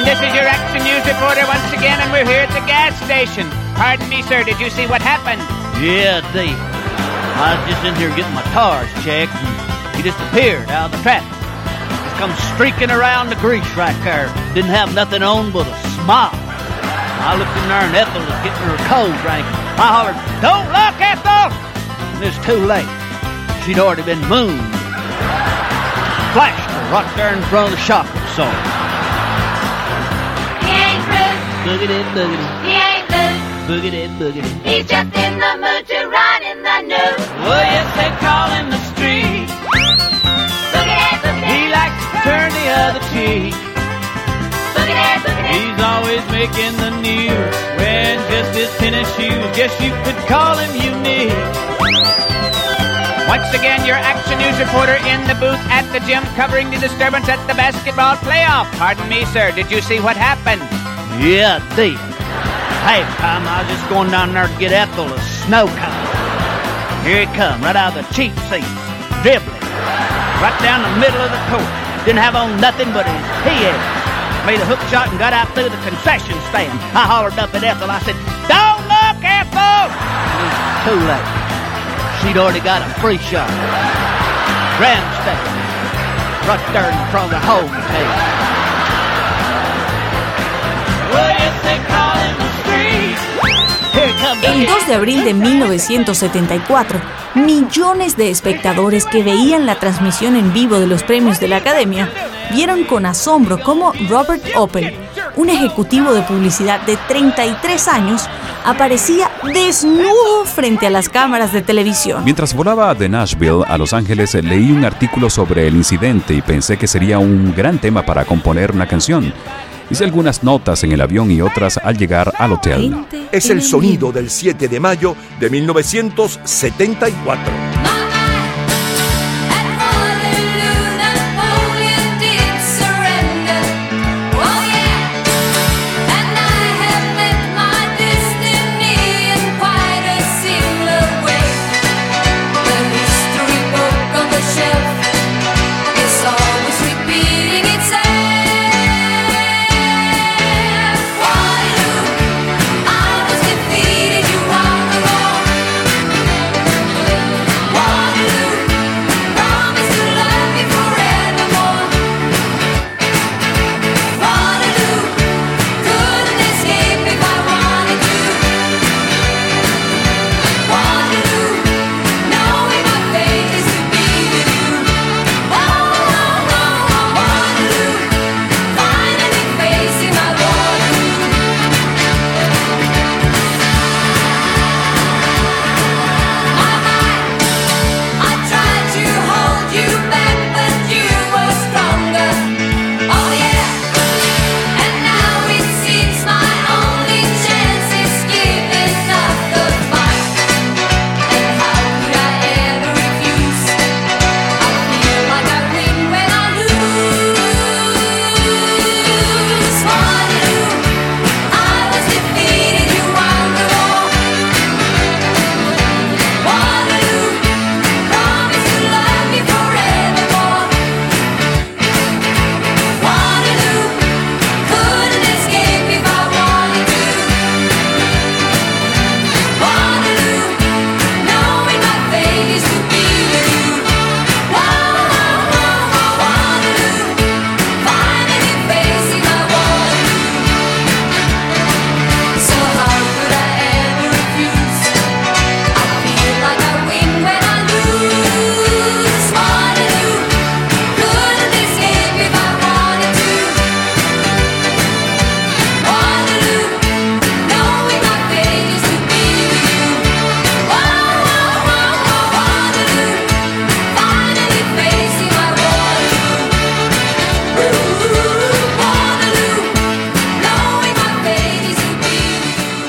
This is your Action News reporter once again, and we're here at the gas station. Pardon me, sir, did you see what happened? Yeah, I did. I was just in here getting my tires checked, and he just appeared out of the traffic. Just come streaking around the grease right there. Didn't have nothing on but a smile. I looked in there, and Ethel was getting her cold drink. I hollered, Don't look, Ethel! And it's too late. She'd already been mooned. Flashed her right there in front of the shop absorber. He ain't it, boogie it, he ain't it, boogie it. He's just in the mood to run in the news. Oh, yes, they call him the street. Look at that, look at He likes to turn the other cheek. Look at He's always making the news, wearing just his tennis shoes. Guess you could call him unique. Once again, your Action News reporter in the booth at the gym covering the disturbance at the basketball playoff. Pardon me, sir, did you see what happened? Yeah, I Hey, Tom, I was just going down there to get Ethel a snow cone. Here he come, right out of the cheap seats, dribbling, right down the middle of the court. Didn't have on nothing but his head. Made a hook shot and got out through the concession stand. I hollered up at Ethel. I said, "Don't look, Ethel!" Too late. She'd already got a free shot. Grandstand, right there in front of the home table. Oh, El 2 de abril de 1974, millones de espectadores que veían la transmisión en vivo de los premios de la Academia vieron con asombro cómo Robert Opel, un ejecutivo de publicidad de 33 años, aparecía desnudo frente a las cámaras de televisión. Mientras volaba de Nashville a Los Ángeles, leí un artículo sobre el incidente y pensé que sería un gran tema para componer una canción. Hice algunas notas en el avión y otras al llegar al hotel. Es el sonido del 7 de mayo de 1974.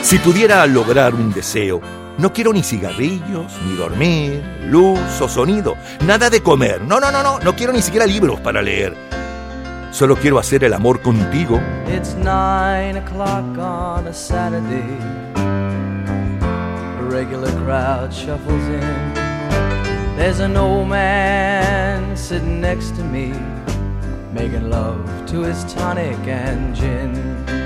Si pudiera lograr un deseo, no quiero ni cigarrillos, ni dormir, luz o sonido, nada de comer. No, no, no, no, no quiero ni siquiera libros para leer. Solo quiero hacer el amor contigo. It's nine o'clock on a Saturday. A regular crowd shuffles in. There's an old man sitting next to me, making love to his tonic and gin.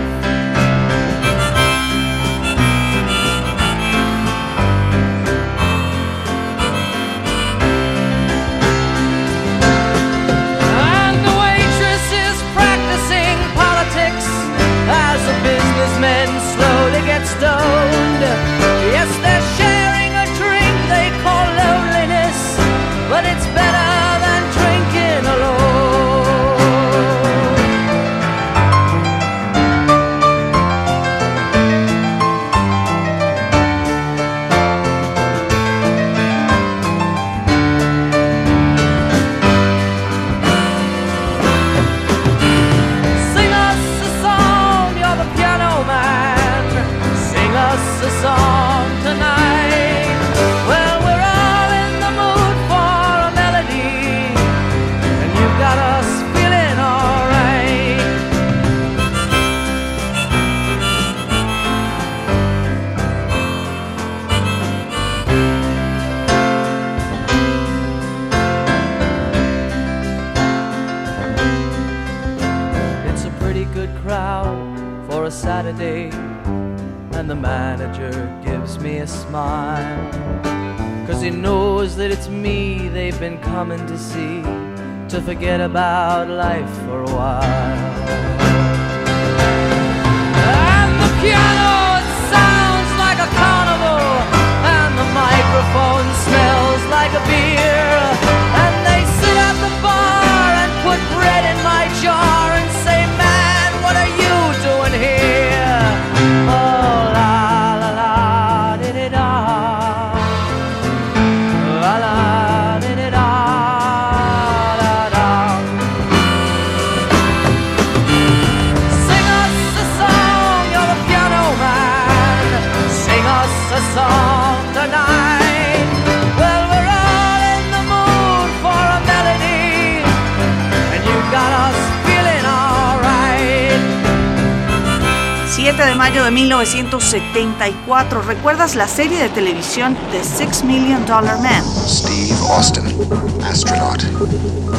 Stoned. A smile. Cause he knows that it's me they've been coming to see to forget about life for a while. And the piano sounds like a carnival, and the microphone smells like a beer. And they sit at the bar and put bread in my jar and say, Man, what are you mayo de 1974, ¿recuerdas la serie de televisión The Six Million Dollar Man? Steve Austin, astronaut.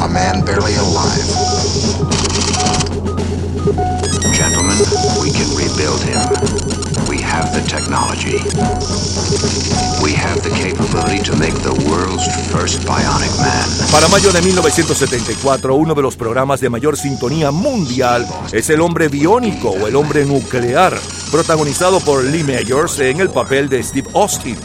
A man barely alive. Gentlemen, we can rebuild him. We have the technology. We have the capability to make the world's first bionic man. Para mayo de 1974, uno de los programas de mayor sintonía mundial es El hombre biónico o El hombre nuclear, protagonizado por Lee Mayors en el papel de Steve Austin.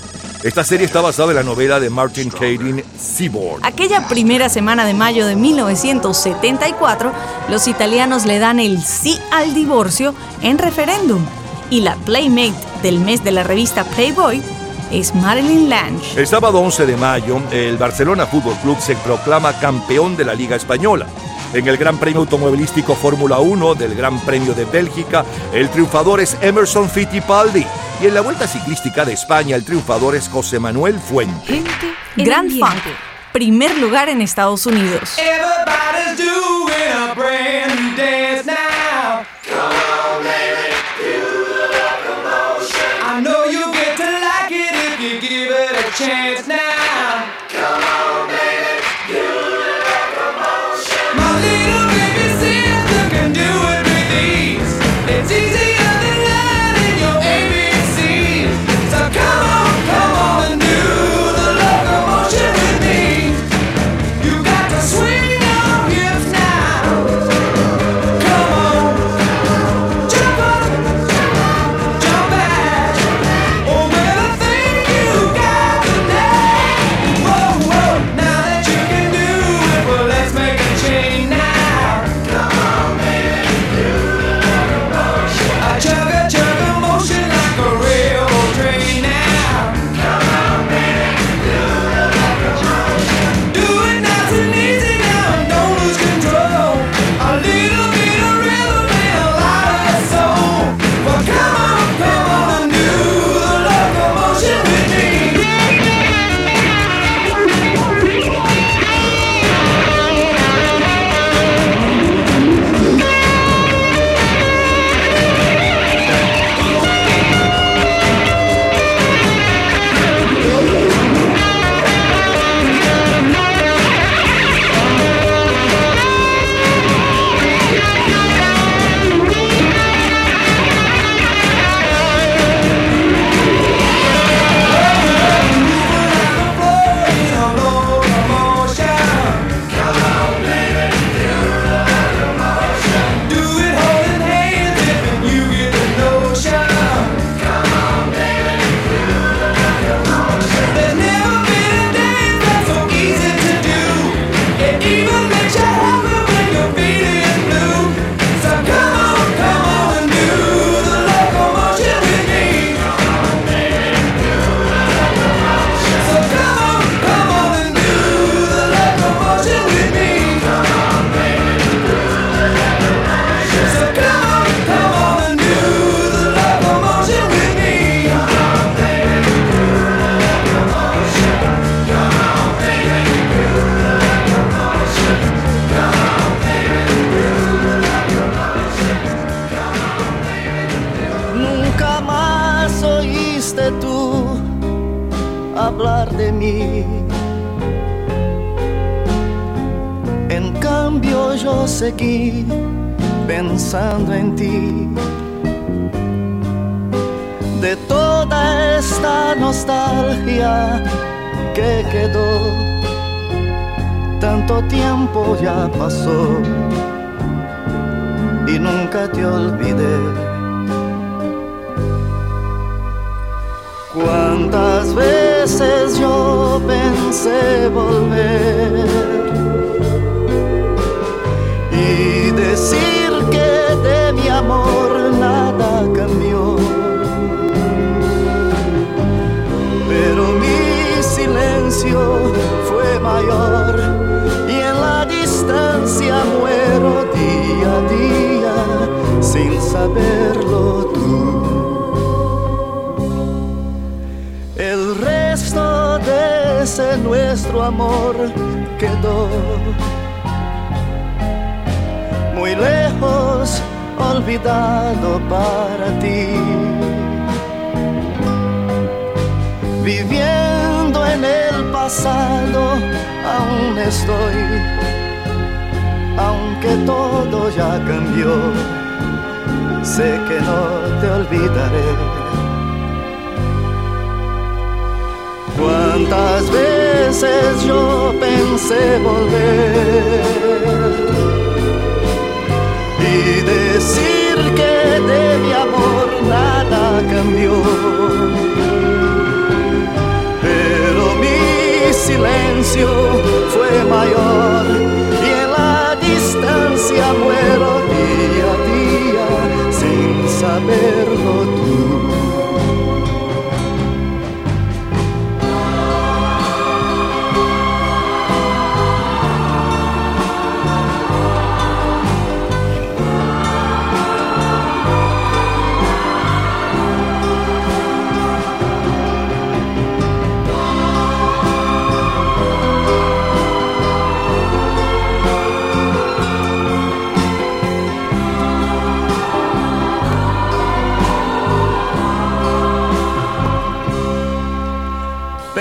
Esta serie está basada en la novela de Martin Caidin, Seaboard. Aquella primera semana de mayo de 1974, los italianos le dan el sí al divorcio en referéndum. Y la Playmate del mes de la revista Playboy es Marilyn Lange. El sábado 11 de mayo, el Barcelona Fútbol Club se proclama campeón de la Liga Española. En el Gran Premio Automovilístico Fórmula 1 del Gran Premio de Bélgica, el triunfador es Emerson Fittipaldi. Y en la Vuelta Ciclística de España, el triunfador es José Manuel Fuente. Grand Funk, primer lugar en Estados Unidos. Everybody's doing a brand chance now. Pensando en ti. De toda esta nostalgia que quedó, tanto tiempo ya pasó y nunca te olvidé. Cuántas veces yo pensé volver y decir amor nada cambió. Pero mi silencio fue mayor y en la distancia muero día a día sin saberlo tú. El resto de ese nuestro amor quedó muy lejos olvidado para ti. Viviendo en el pasado, aún estoy, aunque todo ya cambió, sé que no te olvidaré. Cuántas veces yo pensé volver y decir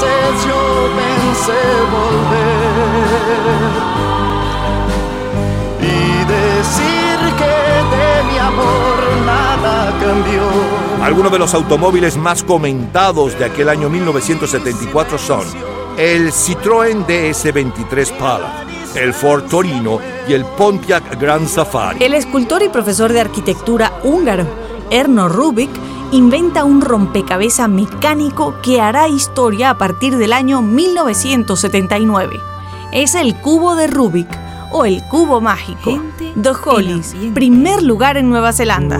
Veces yo pensé volver y decir que de mi amor nada cambió. Algunos de los automóviles más comentados de aquel año 1974 son el Citroën DS23 Pala, el Ford Torino y el Pontiac Grand Safari. El escultor y profesor de arquitectura húngaro Erno Rubik inventa un rompecabezas mecánico que hará historia a partir del año 1979. Es el cubo de Rubik o el cubo mágico. The Hollies, primer lugar en Nueva Zelanda.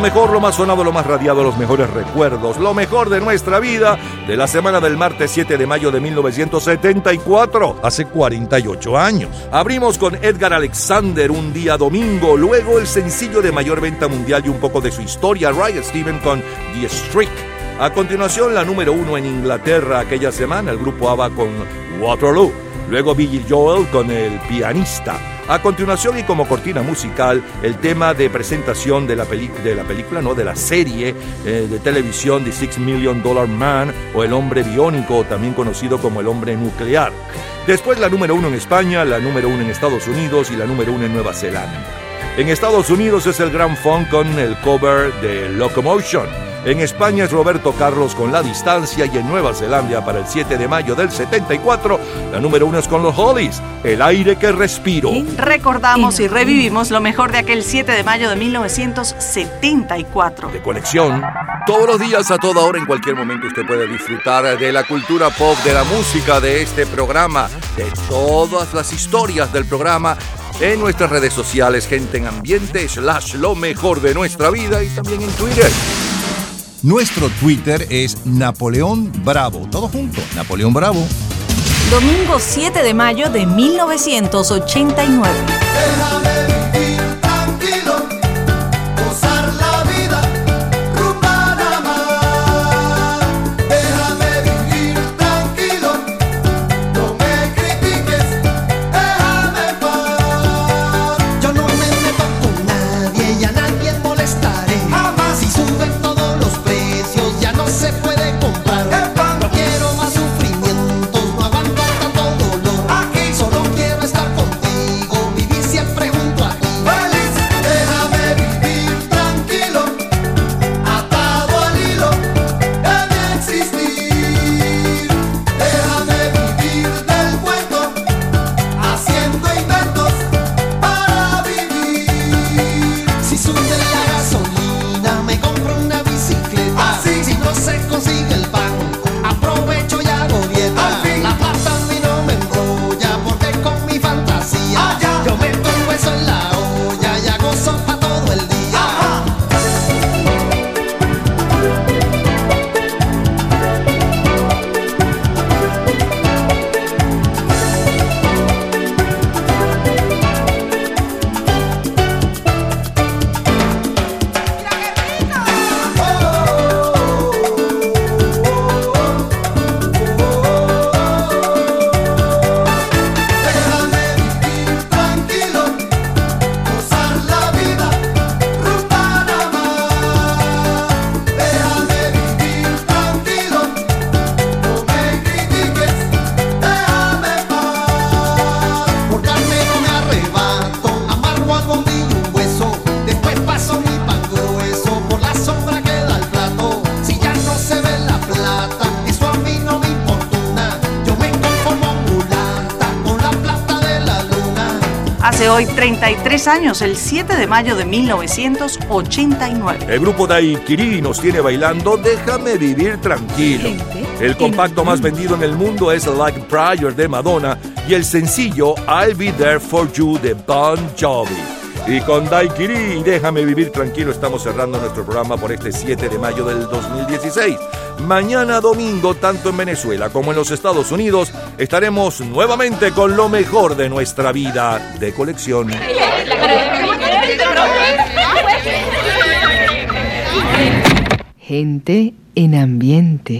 Mejor, lo más sonado, lo más radiado, los mejores recuerdos, lo mejor de nuestra vida de la semana del martes 7 de mayo de 1974, hace 48 años. Abrimos con Edgar Alexander un día domingo, luego el sencillo de mayor venta mundial y un poco de su historia, Riot Steven con The Streak. A continuación, la número uno en Inglaterra aquella semana, el grupo ABBA con Waterloo. Luego Billy Joel con El pianista. A continuación y como cortina musical, el tema de presentación de la, película, no, de la serie eh, de televisión The Six Million Dollar Man o El hombre biónico, también conocido como El hombre nuclear. Después la número uno en España, la número uno en Estados Unidos y la número uno en Nueva Zelanda. En Estados Unidos es el Grand Funk con el cover de Locomotion. En España es Roberto Carlos con La Distancia y en Nueva Zelanda para el 7 de mayo del 74 la número uno es con los Hollies, El aire que respiro. Recordamos y revivimos lo mejor de aquel 7 de mayo de 1974. De colección. Todos los días, a toda hora, en cualquier momento usted puede disfrutar de la cultura pop, de la música, de este programa, de todas las historias del programa en nuestras redes sociales, gente en ambiente, slash lo mejor de nuestra vida y también en Twitter. Nuestro Twitter es Napoleón Bravo. Todo junto, Napoleón Bravo. Domingo 7 de mayo de 1989. Años, el 7 de mayo de 1989. El grupo Daiquiri nos tiene bailando Déjame vivir tranquilo. El compacto más vendido en el mundo es Like Prior de Madonna y el sencillo I'll Be There For You de Bon Jovi. Y con Daiquiri y Déjame vivir tranquilo estamos cerrando nuestro programa por este 7 de mayo del 2016. Mañana domingo, tanto en Venezuela como en los Estados Unidos, estaremos nuevamente con lo mejor de nuestra vida de colección. Gente en ambiente.